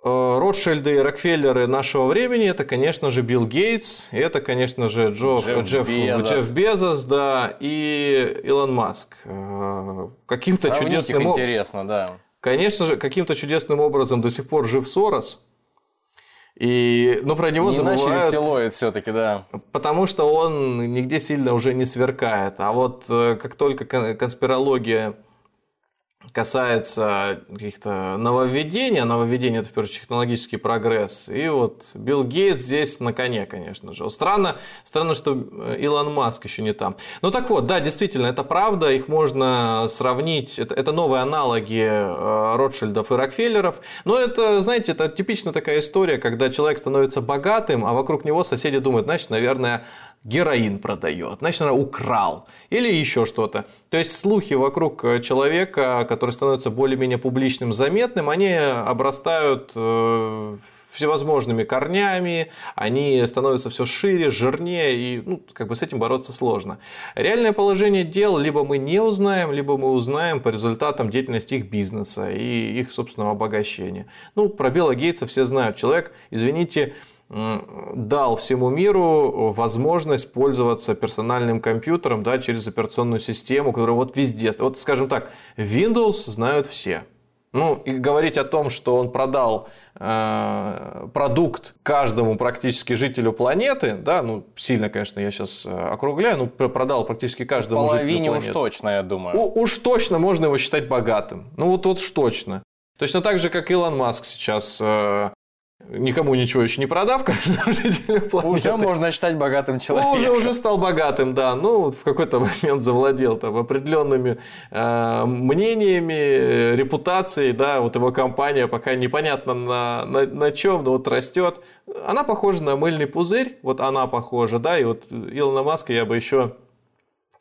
Ротшильды и Рокфеллеры нашего времени это, конечно же, Билл Гейтс, это, конечно же, Джо, Джефф, Джефф, Безос. Джефф Безос, да, и Илон Маск. Э, каким-то чудесным интересно, да. Конечно же, каким-то чудесным образом до сих пор жив Сорос. И, ну, про него не забывают... рептилоид все-таки, да. Потому что он нигде сильно уже не сверкает. А вот э, как только конспирология касается каких-то нововведений, а нововведение это в первую очередь технологический прогресс. И вот Билл Гейтс здесь на коне, конечно же. Странно, странно, что э, Илон Маск еще не там. Ну так вот, да, действительно, это правда, их можно сравнить, это, это новые аналоги э, Ротшильдов и Рокфеллеров. Но это, знаете, это типично такая история, когда человек становится богатым, а вокруг него соседи думают, значит, наверное, героин продает, значит, наверное, украл или еще что-то. То есть слухи вокруг э, человека, который становится более-менее публичным, заметным, они обрастают э, всевозможными корнями, они становятся все шире, жирнее, и ну, как бы с этим бороться сложно. Реальное положение дел либо мы не узнаем, либо мы узнаем по результатам деятельности их бизнеса и их собственного обогащения. Ну, про Билла Гейтса все знают. Человек, извините, дал всему миру возможность пользоваться персональным компьютером да, через операционную систему, которая вот везде. Вот, скажем так, Windows знают все. Ну, и говорить о том, что он продал э, продукт каждому практически жителю планеты, да, ну, сильно, конечно, я сейчас э, округляю, но продал практически каждому Половине жителю планеты. уж точно, я думаю. У, уж точно можно его считать богатым. Ну, вот, вот уж точно. Точно так же, как Илон Маск сейчас э, никому ничего еще не продав, Уже можно считать богатым человеком. Уже, уже стал богатым, да. Ну, в какой-то момент завладел там определенными э, мнениями, репутацией, да, вот его компания пока непонятно на, на, на чем, но вот растет. Она похожа на мыльный пузырь, вот она похожа, да, и вот Илона Маска я бы еще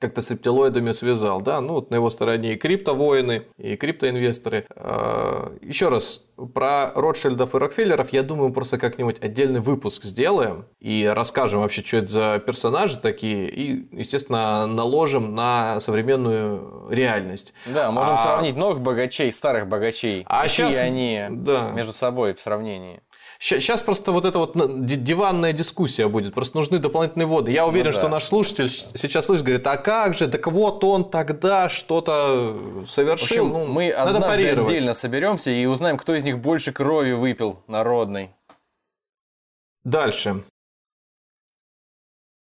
как-то с рептилоидами связал, да, ну вот на его стороне и криптовоины, и криптоинвесторы. А, Еще раз, про Ротшильдов и Рокфеллеров, я думаю, просто как-нибудь отдельный выпуск сделаем и расскажем вообще, что это за персонажи такие, и, естественно, наложим на современную реальность. Да, можем а... сравнить новых богачей, старых богачей. А Какие сейчас... они да. между собой в сравнении. Сейчас просто вот эта вот диванная дискуссия будет. Просто нужны дополнительные воды. Я уверен, ну, да. что наш слушатель сейчас слышит, говорит, а как же, да вот он тогда что-то совершил. В общем, ну, мы однажды отдельно соберемся и узнаем, кто из них больше крови выпил народной. Дальше.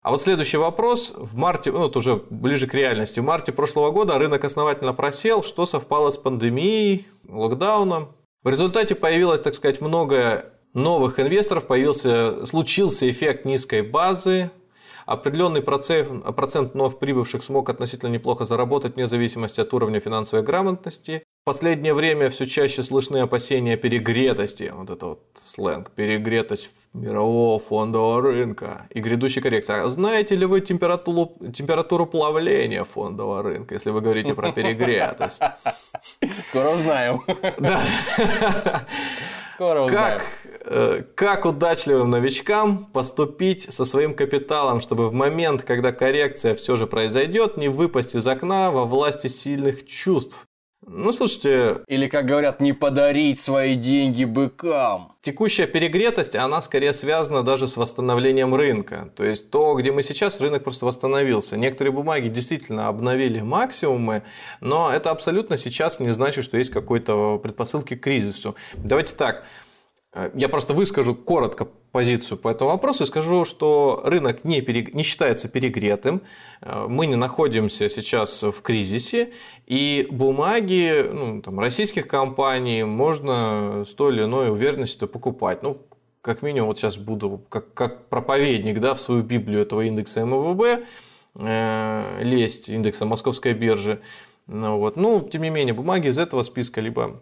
А вот следующий вопрос. В марте, ну, это уже ближе к реальности. В марте прошлого года рынок основательно просел, что совпало с пандемией, локдауном. В результате появилось, так сказать, много новых инвесторов, появился, случился эффект низкой базы, определенный процент, процент вновь прибывших смог относительно неплохо заработать вне зависимости от уровня финансовой грамотности. В последнее время все чаще слышны опасения перегретости, вот это вот сленг, перегретость мирового фондового рынка и грядущей коррекции. А знаете ли вы температуру, температуру плавления фондового рынка, если вы говорите про перегретость? Скоро узнаем. Да. Скоро узнаем. Как, э, как удачливым новичкам поступить со своим капиталом, чтобы в момент, когда коррекция все же произойдет, не выпасть из окна во власти сильных чувств? Ну, слушайте... Или, как говорят, не подарить свои деньги быкам. Текущая перегретость, она скорее связана даже с восстановлением рынка. То есть, то, где мы сейчас, рынок просто восстановился. Некоторые бумаги действительно обновили максимумы, но это абсолютно сейчас не значит, что есть какой-то предпосылки к кризису. Давайте так, я просто выскажу коротко позицию по этому вопросу и скажу, что рынок не, перег... не считается перегретым, э, мы не находимся сейчас в кризисе, и бумаги ну, там, российских компаний можно с той или иной уверенностью покупать. Ну, как минимум, вот сейчас буду как, как проповедник да, в свою Библию этого индекса МВБ э, лезть, индекса Московской биржи. Ну, вот. ну, тем не менее, бумаги из этого списка либо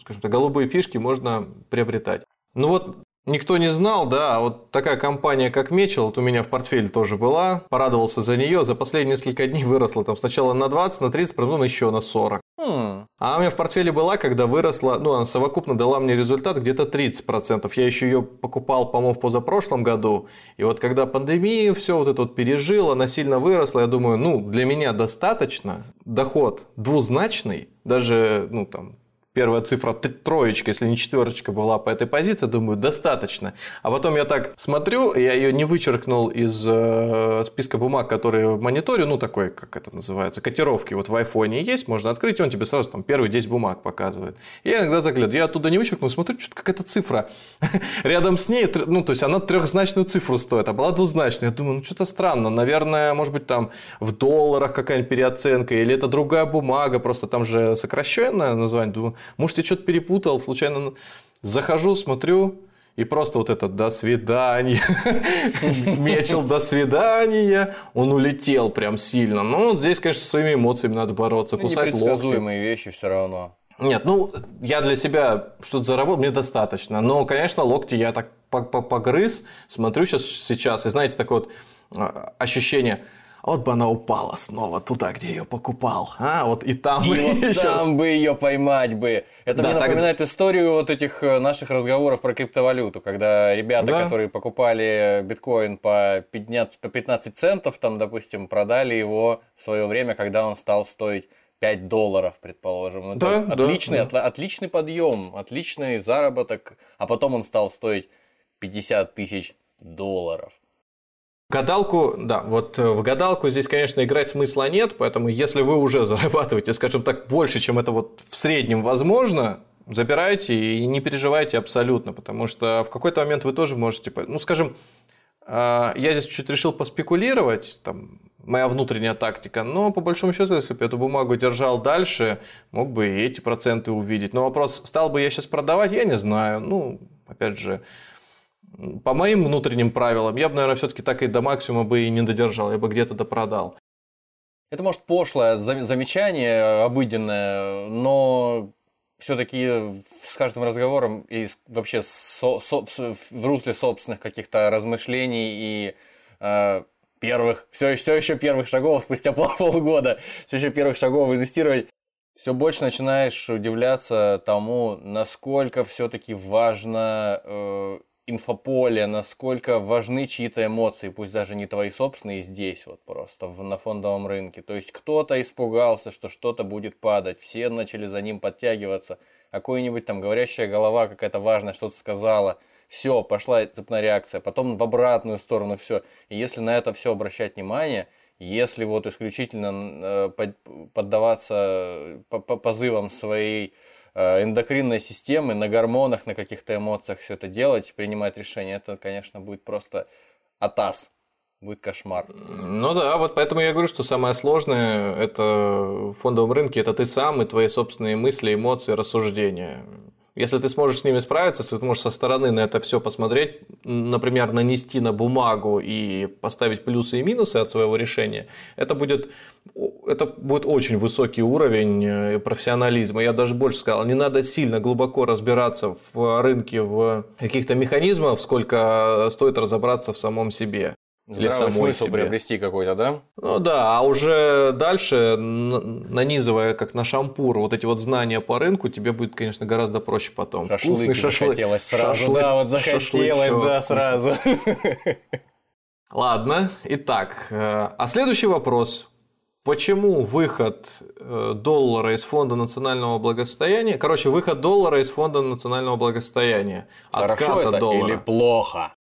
скажем так, голубые фишки можно приобретать. Ну вот Никто не знал, да, а вот такая компания, как Мечел, вот у меня в портфеле тоже была, порадовался за нее, за последние несколько дней выросла там сначала на 20, на 30, потом еще на 40. Hmm. А у меня в портфеле была, когда выросла, ну, она совокупно дала мне результат где-то 30%. Я еще ее покупал, по-моему, в позапрошлом году. И вот когда пандемию все вот это вот пережила, она сильно выросла, я думаю, ну, для меня достаточно, доход двузначный, даже, ну, там, первая цифра троечка, если не четверочка была по этой позиции, думаю, достаточно. А потом я так смотрю, я ее не вычеркнул из э, списка бумаг, которые в мониторе, ну такой, как это называется, котировки. Вот в айфоне есть, можно открыть, он тебе сразу там первые 10 бумаг показывает. И я иногда заглядываю, я оттуда не вычеркнул, смотрю, что-то какая-то цифра. Рядом с ней, ну то есть она трехзначную цифру стоит, а была двузначная. Я думаю, ну что-то странно, наверное, может быть там в долларах какая-нибудь переоценка, или это другая бумага, просто там же сокращенное название. Думаю, может, я что-то перепутал, случайно захожу, смотрю, и просто вот это «до свидания», Мечел «до свидания», он улетел прям сильно. Ну, здесь, конечно, со своими эмоциями надо бороться, ну, кусать Непредсказуемые вещи все равно. Нет, ну, я для себя что-то заработал, мне достаточно. Но, конечно, локти я так погрыз, смотрю сейчас, сейчас и знаете, такое вот а, ощущение – вот бы она упала снова туда, где ее покупал. А, вот и там и бы вот еще... там бы ее поймать бы. Это да, мне напоминает так... историю вот этих э, наших разговоров про криптовалюту, когда ребята, да. которые покупали биткоин по 15, по 15 центов, там, допустим, продали его в свое время, когда он стал стоить 5 долларов, предположим. Это да, отличный, да, отличный подъем, отличный заработок, а потом он стал стоить 50 тысяч долларов. Гадалку, да, вот э, в гадалку здесь, конечно, играть смысла нет, поэтому если вы уже зарабатываете, скажем так, больше, чем это вот в среднем возможно, забирайте и не переживайте абсолютно, потому что в какой-то момент вы тоже можете, ну, скажем, а, я здесь чуть решил поспекулировать, там, моя внутренняя тактика, но по большому счету, если бы эту бумагу держал дальше, мог бы и эти проценты увидеть. Но вопрос, стал бы я сейчас продавать, я не знаю. Ну, опять же, по моим внутренним правилам, я бы, наверное, все-таки так и до максимума бы и не додержал, я бы где-то допродал. Это может пошлое замечание, обыденное, но все-таки с каждым разговором и вообще со, со, в русле собственных каких-то размышлений и э, первых, все, все еще первых шагов спустя полгода, все еще первых шагов инвестировать, все больше начинаешь удивляться тому, насколько все-таки важно э, инфополе, насколько важны чьи-то эмоции, пусть даже не твои собственные здесь вот просто в, на фондовом рынке. То есть кто-то испугался, что что-то будет падать, все начали за ним подтягиваться, какой-нибудь там говорящая голова какая-то важная что-то сказала, все, пошла цепная реакция, потом в обратную сторону все. И если на это все обращать внимание, если вот исключительно э, поддаваться позывам своей Э, эндокринной системы, на гормонах, на каких-то эмоциях все это делать, принимать решения, это, конечно, будет просто атас. Будет кошмар. Ну да, вот поэтому я говорю, что самое сложное это в фондовом рынке это ты сам и твои собственные мысли, эмоции, рассуждения. Если ты сможешь с ними справиться, если ты можешь со стороны на это все посмотреть, например, нанести на бумагу и поставить плюсы и минусы от своего решения, это будет, это будет очень высокий уровень э, профессионализма. Я даже больше сказал, не надо сильно глубоко разбираться в рынке, в каких-то механизмах, сколько стоит разобраться в самом себе. Здравый смысл себе. приобрести какой-то, да? Ну да, а уже дальше, нанизывая как на шампур вот эти вот знания по рынку, тебе будет, конечно, гораздо проще потом. Шашлык Вкусный шашлык. захотелось сразу. Шашлык, да, вот захотелось, да, сразу. Ладно, итак, э, а следующий вопрос. Почему выход э, доллара из фонда национального благосостояния, короче, выход доллара из фонда национального благосостояния, Хорошо это доллара. или плохо?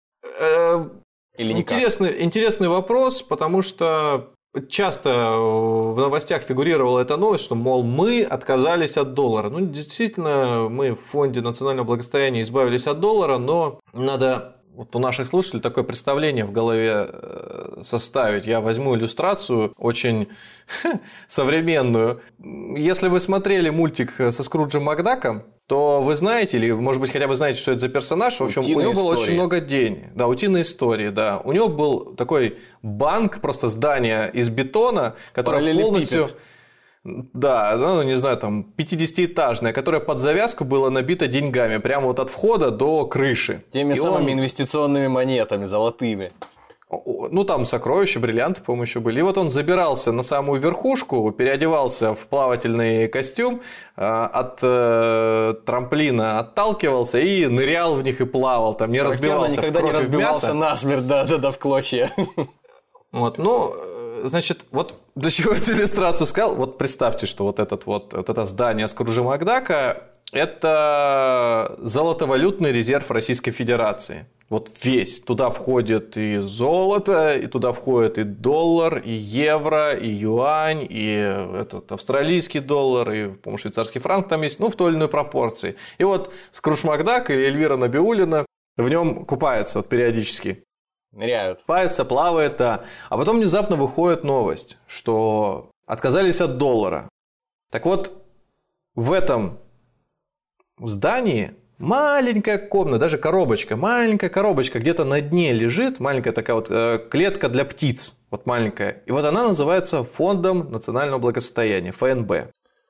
Или никак? Интересный, интересный вопрос, потому что часто в новостях фигурировала эта новость, что, мол, мы отказались от доллара. Ну, действительно, мы в фонде национального благосостояния избавились от доллара, но надо вот у наших слушателей такое представление в голове э, составить. Я возьму иллюстрацию очень современную. Если вы смотрели мультик со Скруджем Макдаком, то вы знаете, или, может быть, хотя бы знаете, что это за персонаж. В общем, утиные у него было очень много денег. Да, утиные истории, да. У него был такой банк, просто здание из бетона, которое полностью... Да, ну, не знаю, там, 50-этажное, которое под завязку было набито деньгами, прямо вот от входа до крыши. Теми И самыми он... инвестиционными монетами, золотыми. Ну, там сокровища, бриллианты, по-моему, еще были. И вот он забирался на самую верхушку, переодевался в плавательный костюм, а, от э, трамплина отталкивался и нырял в них и плавал. Там не разбивался никогда в кровь не разбивался насмерть, да-да-да, в клочья. Вот, ну, значит, вот для чего эту иллюстрацию сказал? Вот представьте, что вот, этот вот, вот это здание Скружи Макдака – это золотовалютный резерв Российской Федерации. Вот весь. Туда входит и золото, и туда входит и доллар, и евро, и юань, и этот австралийский доллар, и, по-моему, швейцарский франк там есть, ну, в той или иной пропорции. И вот Скруш Макдак и Эльвира Набиулина в нем купаются вот, периодически. Ныряют. Купается, плавает, да. А потом внезапно выходит новость, что отказались от доллара. Так вот, в этом здании Маленькая комната, даже коробочка, маленькая коробочка где-то на дне лежит, маленькая такая вот э, клетка для птиц, вот маленькая. И вот она называется Фондом национального благосостояния, ФНБ.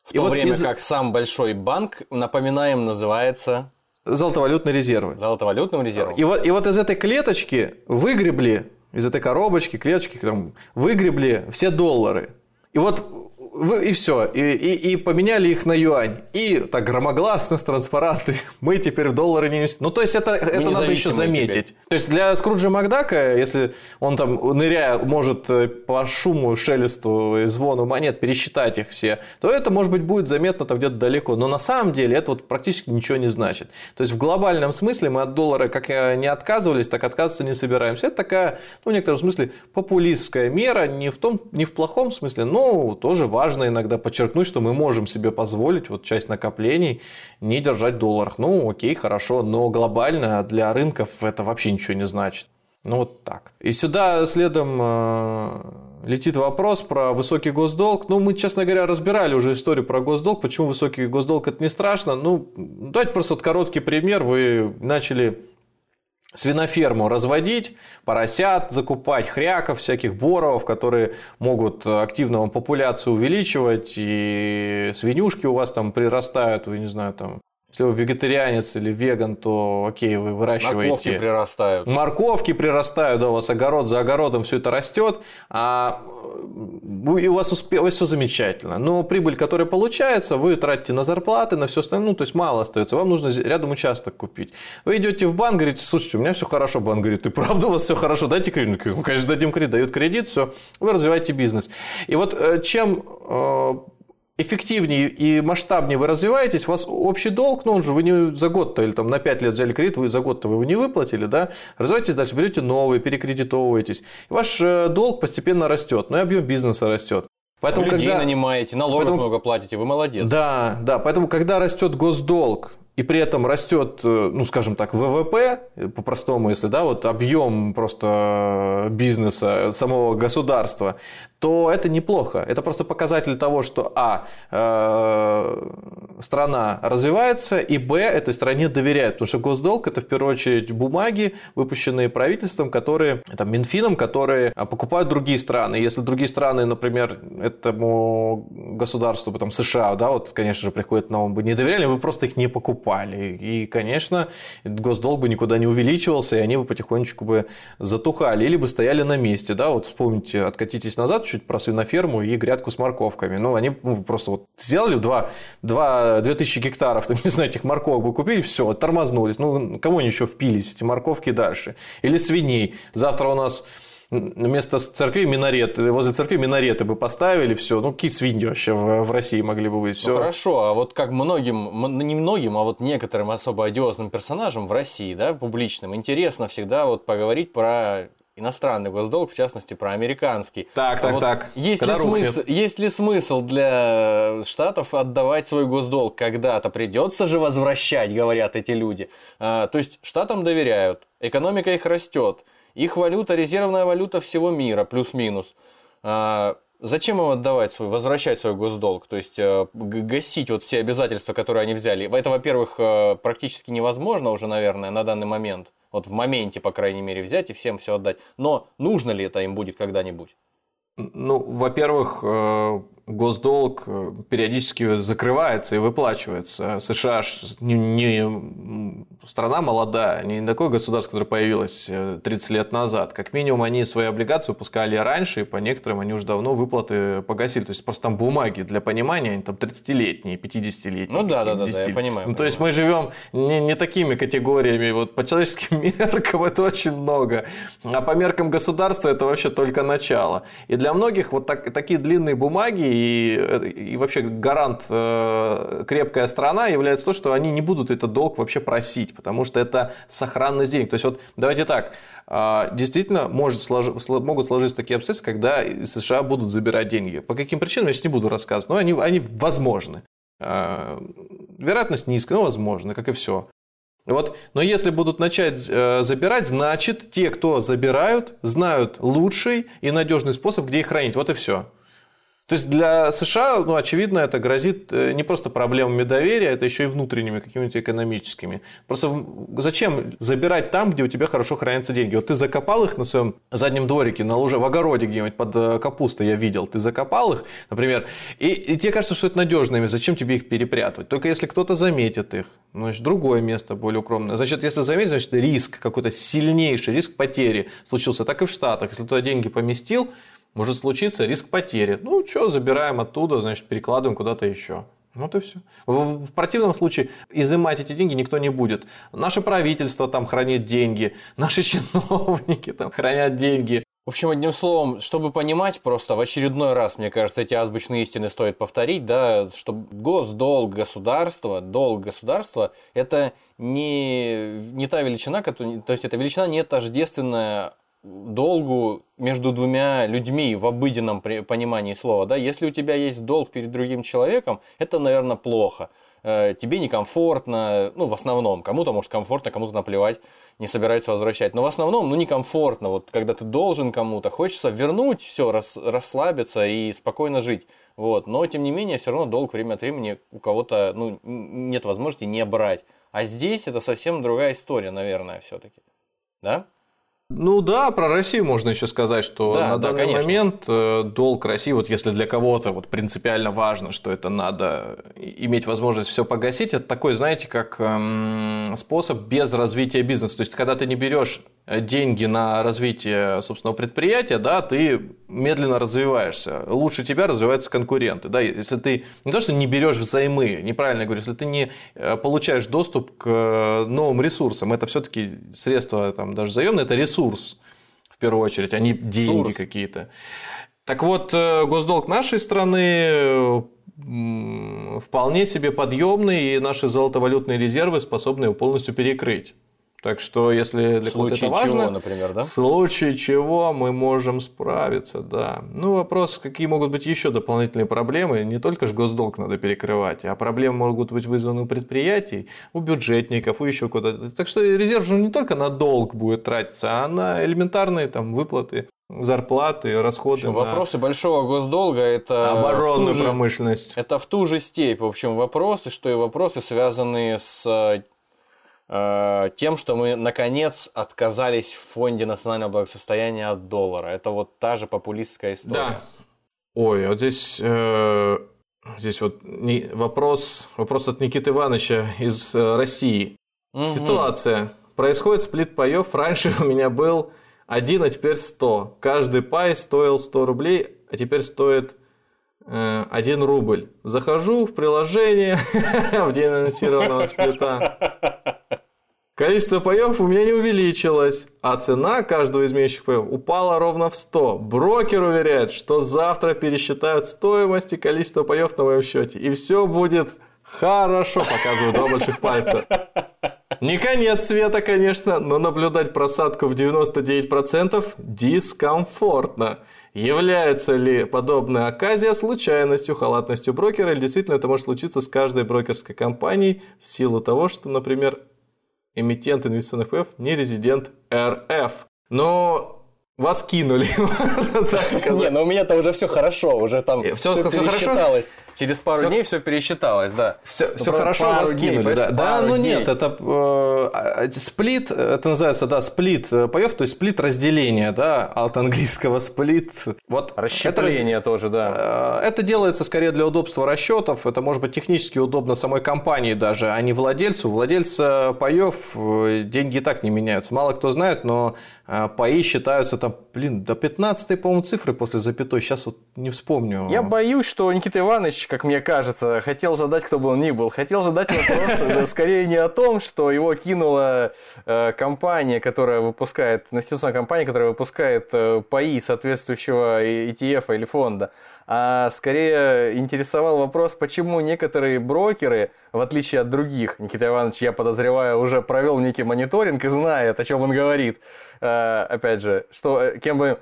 В и то вот время из... как сам большой банк, напоминаем, называется... Золотовалютный резервы. Золотовалютным резервом. И вот, и вот из этой клеточки выгребли, из этой коробочки, клеточки, там, выгребли все доллары. И вот и все, и, и, и поменяли их на юань. И так громогласно с транспаранты, мы теперь в доллары не. Ну, то есть, это, это надо еще заметить. Теперь. То есть, для Скруджа Макдака, если он там, ныряя, может э, по шуму, шелесту и звону монет пересчитать их все, то это, может быть, будет заметно там где-то далеко. Но на самом деле это вот практически ничего не значит. То есть, в глобальном смысле мы от доллара как не отказывались, так отказываться не собираемся. Это такая, ну, в некотором смысле, популистская мера, не в, том, не в плохом смысле, но тоже важно важно иногда подчеркнуть, что мы можем себе позволить вот часть накоплений не держать в долларах. Ну, окей, хорошо, но глобально для рынков это вообще ничего не значит. Ну, вот так. И сюда следом э, летит вопрос про высокий госдолг. Ну, мы, честно говоря, разбирали уже историю про госдолг. Почему высокий госдолг это не страшно? Ну, давайте просто вот короткий пример. Вы начали свиноферму разводить, поросят закупать, хряков, всяких боровов, которые могут активно вам популяцию увеличивать, и свинюшки у вас там прирастают, вы не знаю, там Если вы вегетарианец или веган, то окей, вы выращиваете... Морковки прирастают. Морковки прирастают, да, у вас огород за огородом все это растет, а и у вас, успе... все замечательно. Но прибыль, которая получается, вы тратите на зарплаты, на все остальное, ну, то есть мало остается. Вам нужно рядом участок купить. Вы идете в банк, говорите, слушайте, у меня все хорошо. Банк говорит, ты правда у вас все хорошо, дайте кредит. Ну, конечно, дадим кредит, дают кредит, все, вы развиваете бизнес. И вот э, чем э, эффективнее и масштабнее вы развиваетесь, у вас общий долг, ну он же вы не за год-то или там на 5 лет взяли кредит, вы за год-то вы его не выплатили, да, развиваетесь дальше, берете новые, перекредитовываетесь. И ваш э, долг постепенно растет, но и объем бизнеса растет. Поэтому, Людей когда... нанимаете, налогов поэтому... много платите, вы молодец. Да, да, поэтому когда растет госдолг, и при этом растет, э, ну, скажем так, ВВП, по-простому, если, да, вот объем просто бизнеса самого государства, то это неплохо. Это просто показатель того, что а, э, страна развивается, и б, этой стране доверяют. Потому что госдолг – это в первую очередь бумаги, выпущенные правительством, которые, там, Минфином, которые а, покупают другие страны. Если другие страны, например, этому государству, там, США, да, вот, конечно же, приходят на ум, бы не доверяли, вы просто их не покупали. И, конечно, госдолг бы никуда не увеличивался, и они бы потихонечку бы затухали или бы стояли на месте. Да, вот вспомните, откатитесь назад, чуть про свиноферму и грядку с морковками. Ну, они ну, просто вот сделали 2, 2, 2000 гектаров, там, не знаю, этих морковок бы купили, все, тормознулись. Ну, кому они еще впились, эти морковки дальше? Или свиней. Завтра у нас вместо церкви минарет, возле церкви минареты бы поставили, все, ну какие свиньи вообще в, в России могли бы быть, все. Ну, хорошо, а вот как многим, не многим, а вот некоторым особо одиозным персонажам в России, да, публичным, интересно всегда вот поговорить про иностранный госдолг, в частности, про американский. Так, так, вот так. Есть ли, смысл, есть ли смысл для штатов отдавать свой госдолг когда-то? Придется же возвращать, говорят эти люди. А, то есть штатам доверяют, экономика их растет, их валюта, резервная валюта всего мира, плюс-минус. А, зачем им отдавать свой, возвращать свой госдолг? То есть э, гасить вот все обязательства, которые они взяли. Это, во-первых, э, практически невозможно уже, наверное, на данный момент вот в моменте, по крайней мере, взять и всем все отдать. Но нужно ли это им будет когда-нибудь? Ну, во-первых, э, госдолг э, периодически закрывается и выплачивается. США не, не страна молодая, не такое государство, которое появилось 30 э, лет назад. Как минимум, они свои облигации выпускали раньше, и по некоторым они уже давно выплаты погасили. То есть, просто там бумаги для понимания, они там 30-летние, 50-летние. Ну да, да, да, да, я понимаю. Ну, то есть, мы живем не, не такими категориями. Вот по человеческим меркам это очень много. А по меркам государства это вообще только начало. И для многих вот так, такие длинные бумаги и, и вообще гарант э, крепкая страна является то, что они не будут этот долг вообще просить, потому что это сохранность денег. То есть вот давайте так, э, действительно может слож... могут сложиться такие обстоятельства, когда США будут забирать деньги. По каким причинам я сейчас не буду рассказывать, но они, они возможны. Э, вероятность низкая, но возможно, как и все. Вот. Но если будут начать э, забирать, значит, те, кто забирают, знают лучший и надежный способ, где их хранить. Вот и все. То есть для США, ну, очевидно, это грозит э, не просто проблемами доверия, это еще и внутренними какими-то экономическими. Просто зачем забирать там, где у тебя хорошо хранятся деньги? Вот ты закопал их на своем заднем дворике, на луже, в огороде где-нибудь под э, капустой я видел, ты закопал их, например, и, и тебе кажется, что это надежными, зачем тебе их перепрятывать? Только если кто-то заметит их, ну, значит, другое место более укромное. Значит, если заметить, значит, риск, какой-то сильнейший риск потери случился. Так и в Штатах. Если туда деньги поместил, может случиться риск потери. Ну, что, забираем оттуда, значит, перекладываем куда-то еще. Вот и все. В, противном случае изымать эти деньги никто не будет. Наше правительство там хранит деньги, наши чиновники там хранят деньги. В общем, одним словом, чтобы понимать просто в очередной раз, мне кажется, эти азбучные истины стоит повторить, да, что госдолг государства, долг государства – это не, не та величина, то есть это величина не тождественная долгу между двумя людьми в обыденном понимании слова. Да? Если у тебя есть долг перед другим человеком, это, наверное, плохо. Э, тебе некомфортно, ну, в основном. Кому-то, может, комфортно, кому-то наплевать, не собирается возвращать. Но в основном, ну, некомфортно. Вот когда ты должен кому-то, хочется вернуть все, рас, расслабиться и спокойно жить. Вот. Но, тем не менее, все равно долг время от времени у кого-то, ну, нет возможности не брать. А здесь это совсем другая история, наверное, все-таки. Да? Ну да, про Россию можно еще сказать, что Да, на да, данный конечно. момент э, долг России, вот если для кого-то вот принципиально важно, что это надо иметь возможность все погасить, это такой, знаете, как эм, способ без развития бизнеса. То есть, когда ты не берешь деньги на развитие собственного предприятия, да, ты медленно развиваешься. Лучше тебя развиваются конкуренты. Да? Если ты не то, что не берешь взаймы, неправильно говорю, если ты не э, получаешь доступ к э, новым ресурсам, это все-таки средства там, даже заемные, это ресурс в первую очередь, а не деньги Ресурс. какие-то. Так вот, э, госдолг нашей страны вполне себе подъемный, и наши золотовалютные резервы способны его полностью перекрыть. Так что, если для кого-то это важно, чего, например, да? в случае чего мы можем справиться, да. Ну, вопрос, какие могут быть еще дополнительные проблемы. Не только же госдолг надо перекрывать, а проблемы могут быть вызваны у предприятий, у бюджетников, у еще куда-то. Так что резерв же не только на долг будет тратиться, а на элементарные там выплаты, зарплаты, расходы В общем, на вопросы большого госдолга это оборонную же- промышленность. Это в ту же степь, в общем, вопросы, что и вопросы, связанные с э, тем, что мы, наконец, отказались в Фонде национального благосостояния от доллара. Это вот та же популистская история. Да. Ой, вот здесь, э, здесь вот не- вопрос, вопрос от Никиты Ивановича из э, России. Мгм. Ситуация. Происходит сплит паев. Раньше у меня был один, а теперь 100. Каждый пай стоил 100 рублей, а теперь стоит э, 1 рубль. Захожу в приложение в день анонсированного сплита. Количество паев у меня не увеличилось, а цена каждого из имеющих паев упала ровно в 100. Брокер уверяет, что завтра пересчитают стоимость и количество паев на моем счете, и все будет хорошо, показывают два больших пальца. Не конец света, конечно, но наблюдать просадку в 99% дискомфортно. Является ли подобная оказия случайностью, халатностью брокера, или действительно это может случиться с каждой брокерской компанией в силу того, что, например, эмитент инвестиционных паев не резидент РФ. Но вас кинули, так Не, сказать. ну у меня-то уже все хорошо, уже там Э, все, всё хорошо? пересчиталось. Через пару Всё- дней все пересчиталось, да. Все, все про- хорошо, пару вас дней, кинули, да. Да, ну дней. нет, это э, а, сплит, это называется, да, сплит э, паев, то есть сплит разделения, да, от английского сплит. Вот это Расщепление тоже, да. Э, Это делается скорее для удобства расчетов. Это может быть технически удобно самой компании даже, а не владельцу. Владельца паев э, деньги и так не меняются. Мало кто знает, но паи считаются там, блин, до 15 по-моему, цифры после запятой. Сейчас вот не вспомню. Я боюсь, что Никита Иванович, как мне кажется, хотел задать, кто бы он ни был, хотел задать вопрос да, скорее не о том, что его кинула э, компания, которая выпускает, инвестиционная компания, которая выпускает э, паи соответствующего ETF или фонда, а скорее интересовал вопрос, почему некоторые брокеры, в отличие от других, Никита Иванович, я подозреваю, уже провел некий мониторинг и знает, о чем он говорит. Э, опять же, что э, кем бы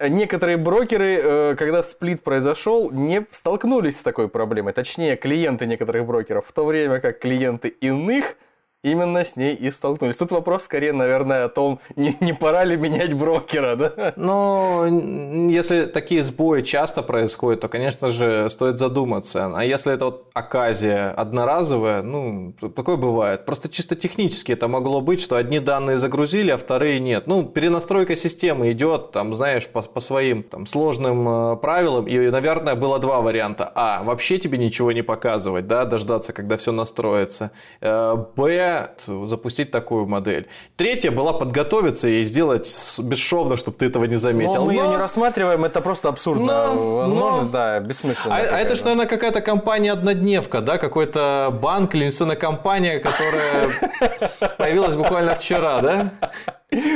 Некоторые брокеры, э, когда сплит произошел, не столкнулись с такой проблемой. Точнее, клиенты некоторых брокеров, в то время как клиенты иных именно с ней и столкнулись. Тут вопрос скорее, наверное, о том, не, не пора ли менять брокера, да? Но н- если такие сбои часто происходят, то, конечно же, стоит задуматься. А если это вот оказия одноразовая, ну, такое бывает. Просто чисто технически это могло быть, что одни данные загрузили, а вторые нет. Ну, перенастройка системы идет, там, знаешь, по, по своим там, сложным э, правилам. И, наверное, было два варианта. А, вообще тебе ничего не показывать, да, дождаться, когда все настроится. Э, Б, запустить такую модель. Третья была подготовиться и сделать бесшовно, чтобы ты этого не заметил. Но мы ее Но- не рассматриваем, это просто абсурдная Но- возможность, но- да, А, бессмысленно. а это же, наверное, какая-то компания-однодневка, да? Какой-то банк или инвестиционная компания, которая появилась буквально вчера, да?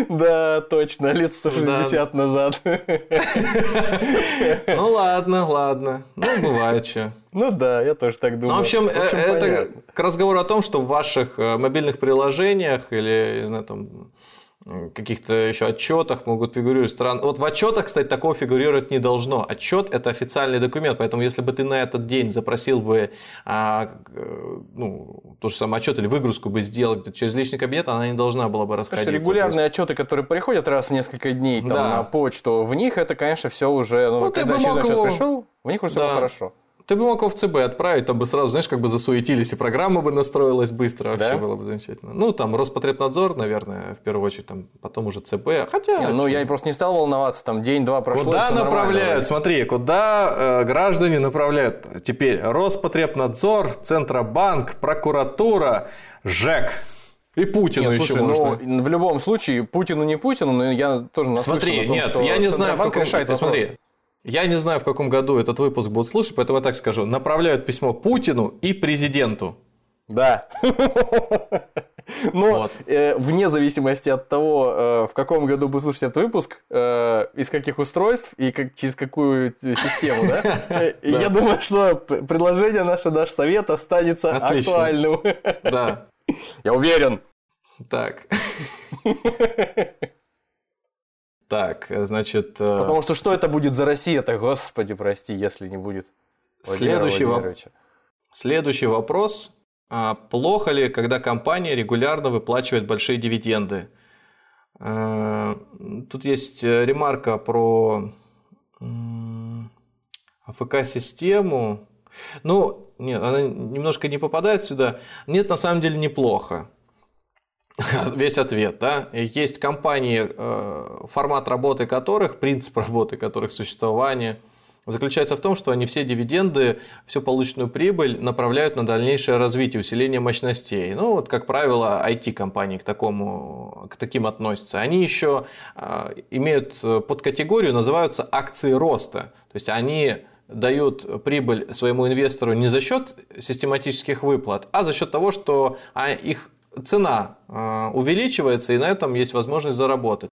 Да, точно, лет 160 назад. Ну ладно, ладно. Ну, бывает что. Ну да, я тоже так думаю. Ну, в общем, э, это понятно. к разговору о том, что в ваших э, мобильных приложениях или, не знаю, там каких-то еще отчетах могут фигурировать страны. Вот в отчетах, кстати, такого фигурировать не должно. Отчет это официальный документ, поэтому если бы ты на этот день запросил бы а, э, ну, тот же самый отчет или выгрузку бы сделал где-то через личный кабинет, она не должна была бы Конечно, расходиться. регулярные отчеты, которые приходят раз в несколько дней там, Да. на почту, в них это, конечно, все уже, ну, Ну, когда мог отчет его- пришел, в них уже все Да. хорошо. Ты бы мог его в ЦБ отправить, там бы сразу, знаешь, как бы засуетились, и программа бы настроилась быстро, вообще Да? было бы замечательно. Ну, там Роспотребнадзор, наверное, в первую очередь, там, потом уже ЦБ, хотя... Не, ну, я просто не стал волноваться, там день-два прошло, Куда направляют? Смотри, куда э, граждане направляют? Теперь Роспотребнадзор, Центробанк, прокуратура, ЖЭК. И Путину Нет, еще слушай, можно. ну, в любом случае, Путину не Путину, но я тоже наслышан Смотри, о том, нет, что я не знаю, в каком... решает ты вопросы. смотри, я не знаю, в каком году этот выпуск будут слушать, поэтому я так скажу. Направляют письмо Путину и президенту. Да. Но Вот. э, вне зависимости от того, э, в каком году вы слушаете этот выпуск, э, из каких устройств и как, через какую систему, да? Я думаю, что предложение наше, наш совет останется актуальным. Да. Я уверен. Так. Так, значит... э, Потому что что это будет за Россия-то, господи, прости, если не будет Владимира Следующий Владимировича. Следующий вопрос. А плохо ли, когда компания регулярно выплачивает большие дивиденды? Э, Тут есть э, ремарка про АФК-систему. Ну, нет, она немножко не попадает сюда. Нет, на самом деле неплохо. Весь ответ, да. Есть компании, э, формат работы которых, принцип работы которых, существование заключается в том, что они все дивиденды, всю полученную прибыль направляют на дальнейшее развитие, усиление мощностей. Ну, вот, как правило, IT-компании к, такому, к таким относятся. Они еще э, имеют подкатегорию, называются акции роста. То есть они дают прибыль своему инвестору не за счет систематических выплат, а за счет того, что а, их цена э, увеличивается, и на этом есть возможность заработать.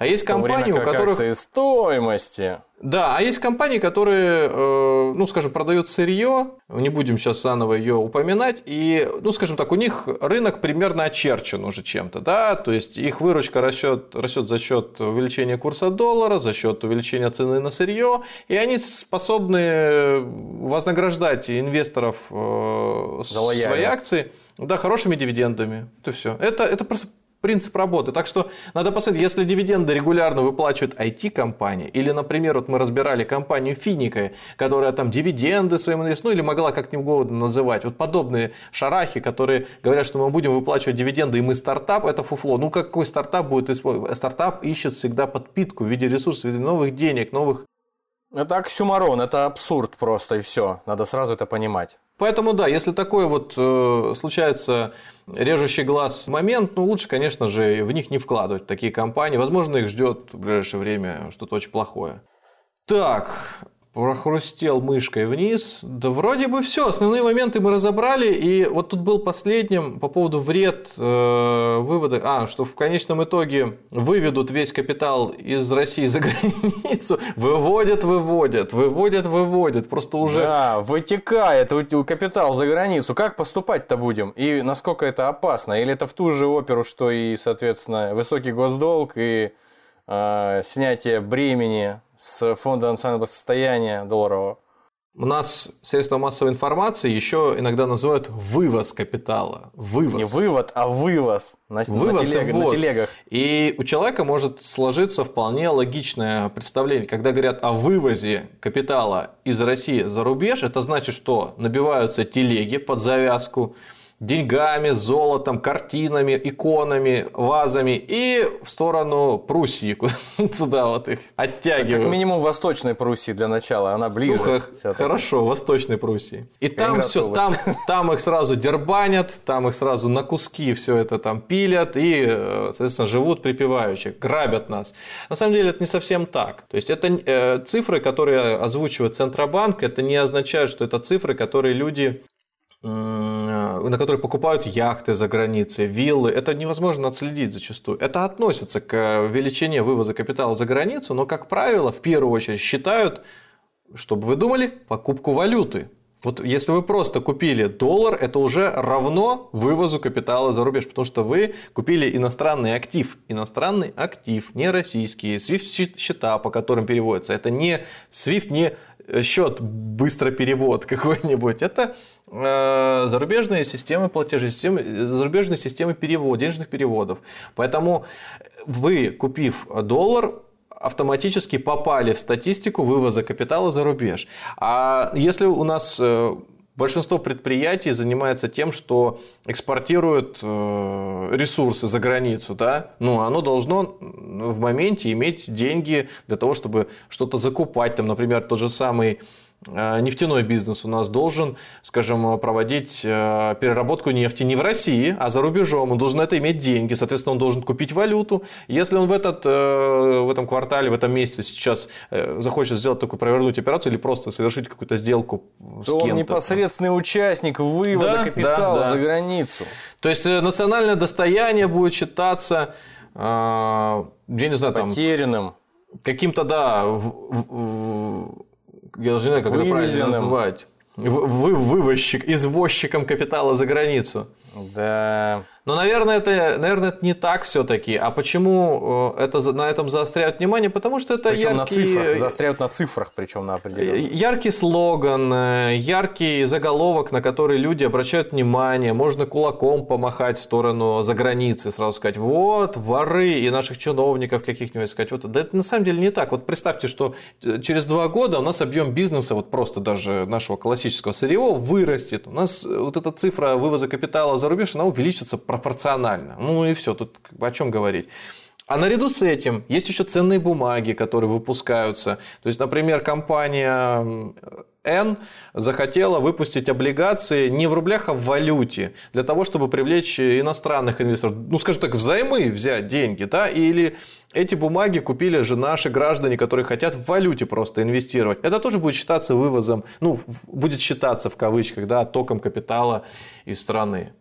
А есть время компании, у которых... акции стоимости. Да, а есть компании, которые, э, ну, скажем, продают сырье, не будем сейчас заново ее упоминать, и, ну, скажем так, у них рынок примерно очерчен уже чем-то, да, то есть их выручка растет, растет за счет увеличения курса доллара, за счет увеличения цены на сырье, и они способны вознаграждать инвесторов э, За свои акции, да, хорошими дивидендами, это все. Это, это просто принцип работы. Так что надо посмотреть, если дивиденды регулярно выплачивает IT-компания, или, например, вот мы разбирали компанию Финика, которая там дивиденды своим инвесторам, ну или могла как-нибудь угодно называть, вот подобные шарахи, которые говорят, что мы будем выплачивать дивиденды, и мы стартап, это фуфло. Ну какой стартап будет использовать? Стартап ищет всегда подпитку в виде ресурсов, в виде новых денег, новых Это оксюмарон, это абсурд просто, и все. Надо сразу это понимать. Поэтому да, если такой вот э, случается режущий глаз момент, ну лучше, конечно же, в них не вкладывать такие компании. Возможно, их ждет в ближайшее время что-то очень плохое. Так, прохрустел мышкой вниз. Да вроде бы все, основные моменты мы разобрали. И вот тут был последним по поводу вред э, вывода. А, что в конечном итоге выведут весь капитал из России за границу. Выводят, выводят, выводят, выводят. Просто уже... Да, вытекает капитал за границу. Как поступать-то будем? И насколько это опасно? Или это в ту же оперу, что и, соответственно, высокий госдолг и э, снятие бремени с фонда национального состояния долларового? У нас средства массовой информации еще иногда называют вывоз капитала. Вывоз. Не вывод, а вывоз на, на Вывоз и телег- на телегах. И у человека может сложиться вполне логичное представление. Когда говорят о вывозе капитала из России за рубеж, это значит, что набиваются телеги под завязку деньгами, золотом, картинами, иконами, вазами и в сторону Пруссии, куда- туда вот их Как оттягивают. минимум в Восточной Пруссии для начала, она ближе. Ну, х- всё-таки. хорошо, Восточной Пруссии. И там все, там, там их сразу дербанят, там их сразу на куски все это там пилят и, э, соответственно, живут припеваючи, грабят нас. На самом деле это не совсем так. То есть это э, цифры, которые озвучивает Центробанк, это не означает, что это цифры, которые люди на которые покупают яхты за границей, виллы. Это невозможно отследить зачастую. Это относится к величине вывоза капитала за границу, но, как правило, в первую очередь считают, чтобы вы думали, покупку валюты. Вот если вы просто купили доллар, это уже равно вывозу капитала за рубеж, потому что вы купили иностранный актив. Иностранный актив, не российский. SWIFT счета, по которым переводятся. Это не SWIFT, не счет быстро перевод какой-нибудь. Это э, зарубежные системы платежей, системы, зарубежные системы перевод, денежных переводов. Поэтому вы, купив доллар, автоматически попали в статистику вывоза капитала за рубеж. А если у нас э, большинство предприятий занимается тем, что экспортирует э, ресурсы за границу, да, ну, оно должно в моменте иметь деньги для того, чтобы что-то закупать, там, например, тот же самый Э, нефтяной бизнес у нас должен, скажем, проводить э, переработку нефти не в России, а за рубежом. Он должен это иметь деньги, соответственно, он должен купить валюту. Если он в, этот, э, в этом квартале, в этом месяце сейчас захочет сделать такую провернуть операцию или просто совершить какую-то сделку то он непосредственный участник вывода да, капитала да, да. за границу. То есть национальное достояние будет считаться, я не знаю, потерянным. Каким-то, да, в, в, я даже не знаю, как это правильно назвать. Вы, вывозчик, извозчиком капитала за границу. Да. Но, наверное, это, наверное, это не так все-таки. А почему э, это, на этом заостряют внимание? Потому что это причем яркий... на цифрах, заостряют на цифрах, причем на определенном. Яркий слоган, э, яркий заголовок, на который люди обращают внимание. Можно кулаком помахать в сторону за границы, сразу сказать, вот, воры, и наших чиновников каких-нибудь сказать. Вот, да это на самом деле не так. Вот представьте, что э, через два года у нас объем бизнеса, вот просто даже нашего классического сырьевого, вырастет. У нас вот эта цифра вывоза капитала за рубеж, она увеличится пропорционально. Ну и все, тут о чем говорить. А наряду с этим есть еще ценные бумаги, которые выпускаются. То есть, например, компания N захотела выпустить облигации не в рублях, а в валюте, для того, чтобы привлечь иностранных инвесторов. Ну, скажем так, взаймы взять деньги, да, или эти бумаги купили же наши граждане, которые хотят в валюте просто инвестировать. Это тоже будет считаться вывозом, ну, будет считаться в кавычках, да, током капитала из страны.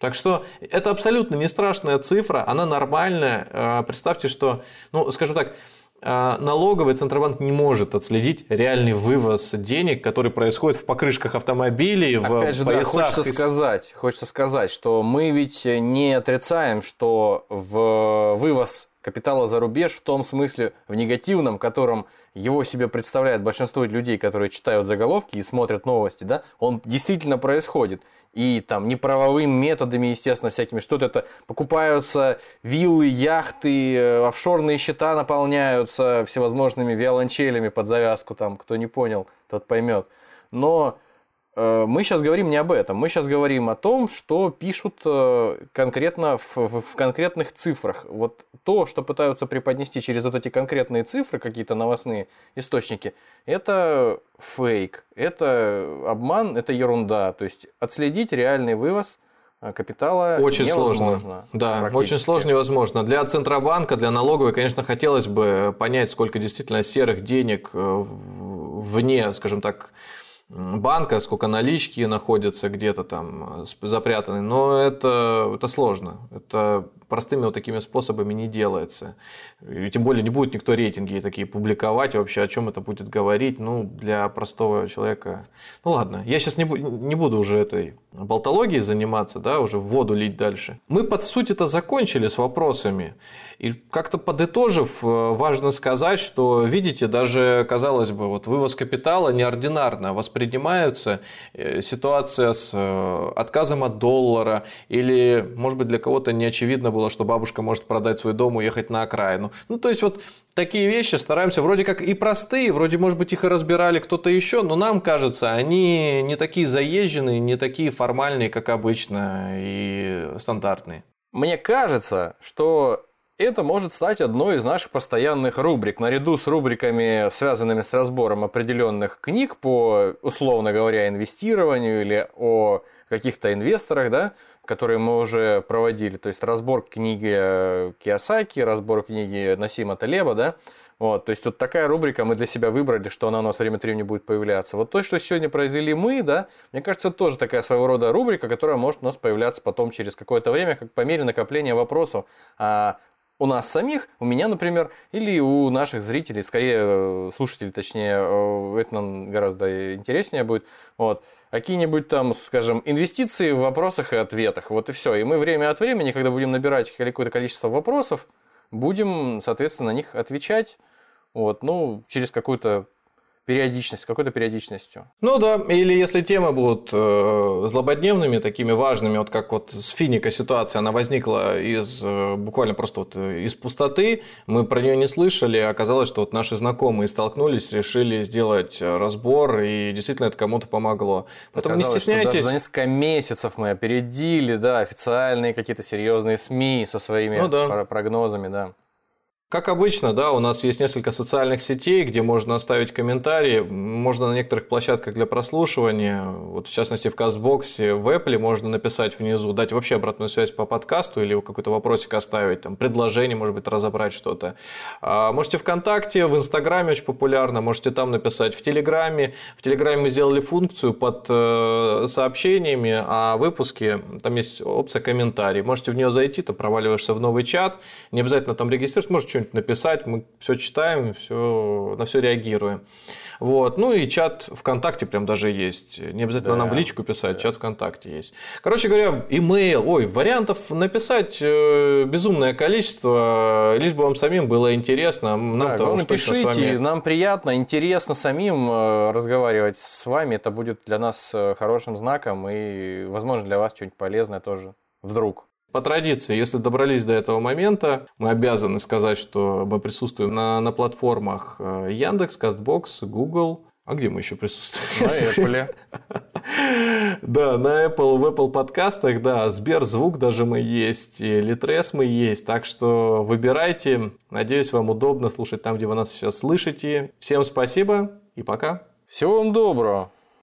Так что это абсолютно не страшная цифра, она нормальная. А, представьте, что, ну, скажем так, а, налоговый Центробанк не может отследить реальный вывоз денег, который происходит в покрышках автомобилей, в Опять же, поясах. Да, хочется, сказать, хочется сказать, что мы ведь не отрицаем, что в вывоз капитала за рубеж в том смысле, в негативном, котором его себе представляет большинство людей, которые читают заголовки и смотрят новости, да, он действительно происходит. И там неправовыми методами, естественно, всякими, что-то это покупаются виллы, яхты, э, офшорные счета наполняются всевозможными виолончелями под завязку, там, кто не понял, тот поймет. Но мы сейчас говорим не об этом. Мы сейчас говорим о том, что пишут э, конкретно в, в, в конкретных цифрах. Вот то, что пытаются преподнести через вот эти конкретные цифры, какие-то новостные источники, это фейк, это обман, это ерунда. То есть отследить реальный вывоз э, капитала очень. Сложно. Да, очень сложно невозможно. Для Центробанка, для налоговой, конечно, хотелось бы понять, сколько действительно серых денег вне, скажем так, банка, сколько налички находится где-то там э, запрятаны, но это, это сложно. Это простыми вот такими способами не делается. И тем более не будет никто рейтинги такие публиковать, вообще о чем это будет говорить, ну, для простого человека. Ну ладно, я сейчас не, не буду уже этой болтологией заниматься, да, уже в воду лить дальше. Мы под суть это закончили с вопросами. И как-то подытожив, э, важно сказать, что, видите, даже, казалось бы, вот вывоз капитала неординарно воспринимается э, ситуация с э, отказом от доллара или, может быть, для кого-то неочевидно было, что бабушка может продать свой дом, уехать на окраину. Ну, то есть, вот такие вещи стараемся вроде как и простые, вроде, может быть, их и разбирали кто-то еще, но нам кажется, они не такие заезженные, не такие формальные, как обычно, и стандартные. Мне кажется, что это может стать одной из наших постоянных рубрик, наряду с рубриками, связанными с разбором определенных книг по, условно говоря, инвестированию или о каких-то инвесторах, да, которые мы уже проводили, то есть разбор книги э, Киосаки, разбор книги Насима Талеба, да, вот, то есть вот такая рубрика мы для себя выбрали, что она у нас время от времени будет появляться. Вот то, что сегодня произвели мы, да, мне кажется, тоже такая своего рода рубрика, которая может у нас появляться потом через какое-то время, как по мере накопления вопросов. А у нас самих, у меня, например, или у наших зрителей, скорее э, слушателей, точнее, э, это нам гораздо интереснее будет. Вот какие-нибудь там, скажем, инвестиции в вопросах и ответах. Вот и все. И мы время от времени, когда будем набирать какое-то количество вопросов, будем, соответственно, на них отвечать. Вот, ну, через какую-то периодичность, какой-то периодичностью. Ну да, или если темы будут э, злободневными, такими важными, вот как вот с Финика ситуация, она возникла из э, буквально просто вот э, из пустоты, мы про нее не слышали, оказалось, что вот наши знакомые столкнулись, решили сделать э, разбор, и действительно это кому-то помогло. Поэтому Оказалось, не стесняйтесь. Что даже за несколько месяцев мы опередили, да, официальные какие-то серьезные СМИ со своими ну, да. прогнозами, да. Как обычно, да, у нас есть несколько социальных сетей, где можно оставить комментарии. Можно на некоторых площадках для прослушивания, вот в частности в Кастбоксе, в Apple можно написать внизу, дать вообще обратную связь по подкасту или какой-то вопросик оставить, там, предложение, может быть, разобрать что-то. А можете ВКонтакте, в Инстаграме очень популярно, можете там написать, в Телеграме. В Телеграме мы сделали функцию под э, сообщениями о выпуске, там есть опция комментарий. Можете в нее зайти, там проваливаешься в новый чат, не обязательно там регистрироваться, можете что-нибудь написать, мы все читаем, все, на все реагируем. Вот. Ну и чат ВКонтакте прям даже есть. Не обязательно да, нам в личку писать, да. чат ВКонтакте есть. Короче говоря, имейл, ой, вариантов написать э, безумное количество, лишь бы вам самим было интересно. Нам да, главное, пишите, вами... нам приятно, интересно самим э, разговаривать с вами. Это будет для нас э, хорошим знаком и, возможно, для вас что-нибудь полезное тоже вдруг. По традиции, если добрались до этого момента, мы обязаны сказать, что мы присутствуем на, на платформах э, Яндекс, Кастбокс, Google. А где мы еще присутствуем? На Apple. Да, на Apple, в Apple подкастах, да, Сберзвук даже мы есть, и Litres мы есть, так что выбирайте. Надеюсь, вам удобно слушать там, где вы нас сейчас слышите. Всем спасибо и пока. Всего вам доброго.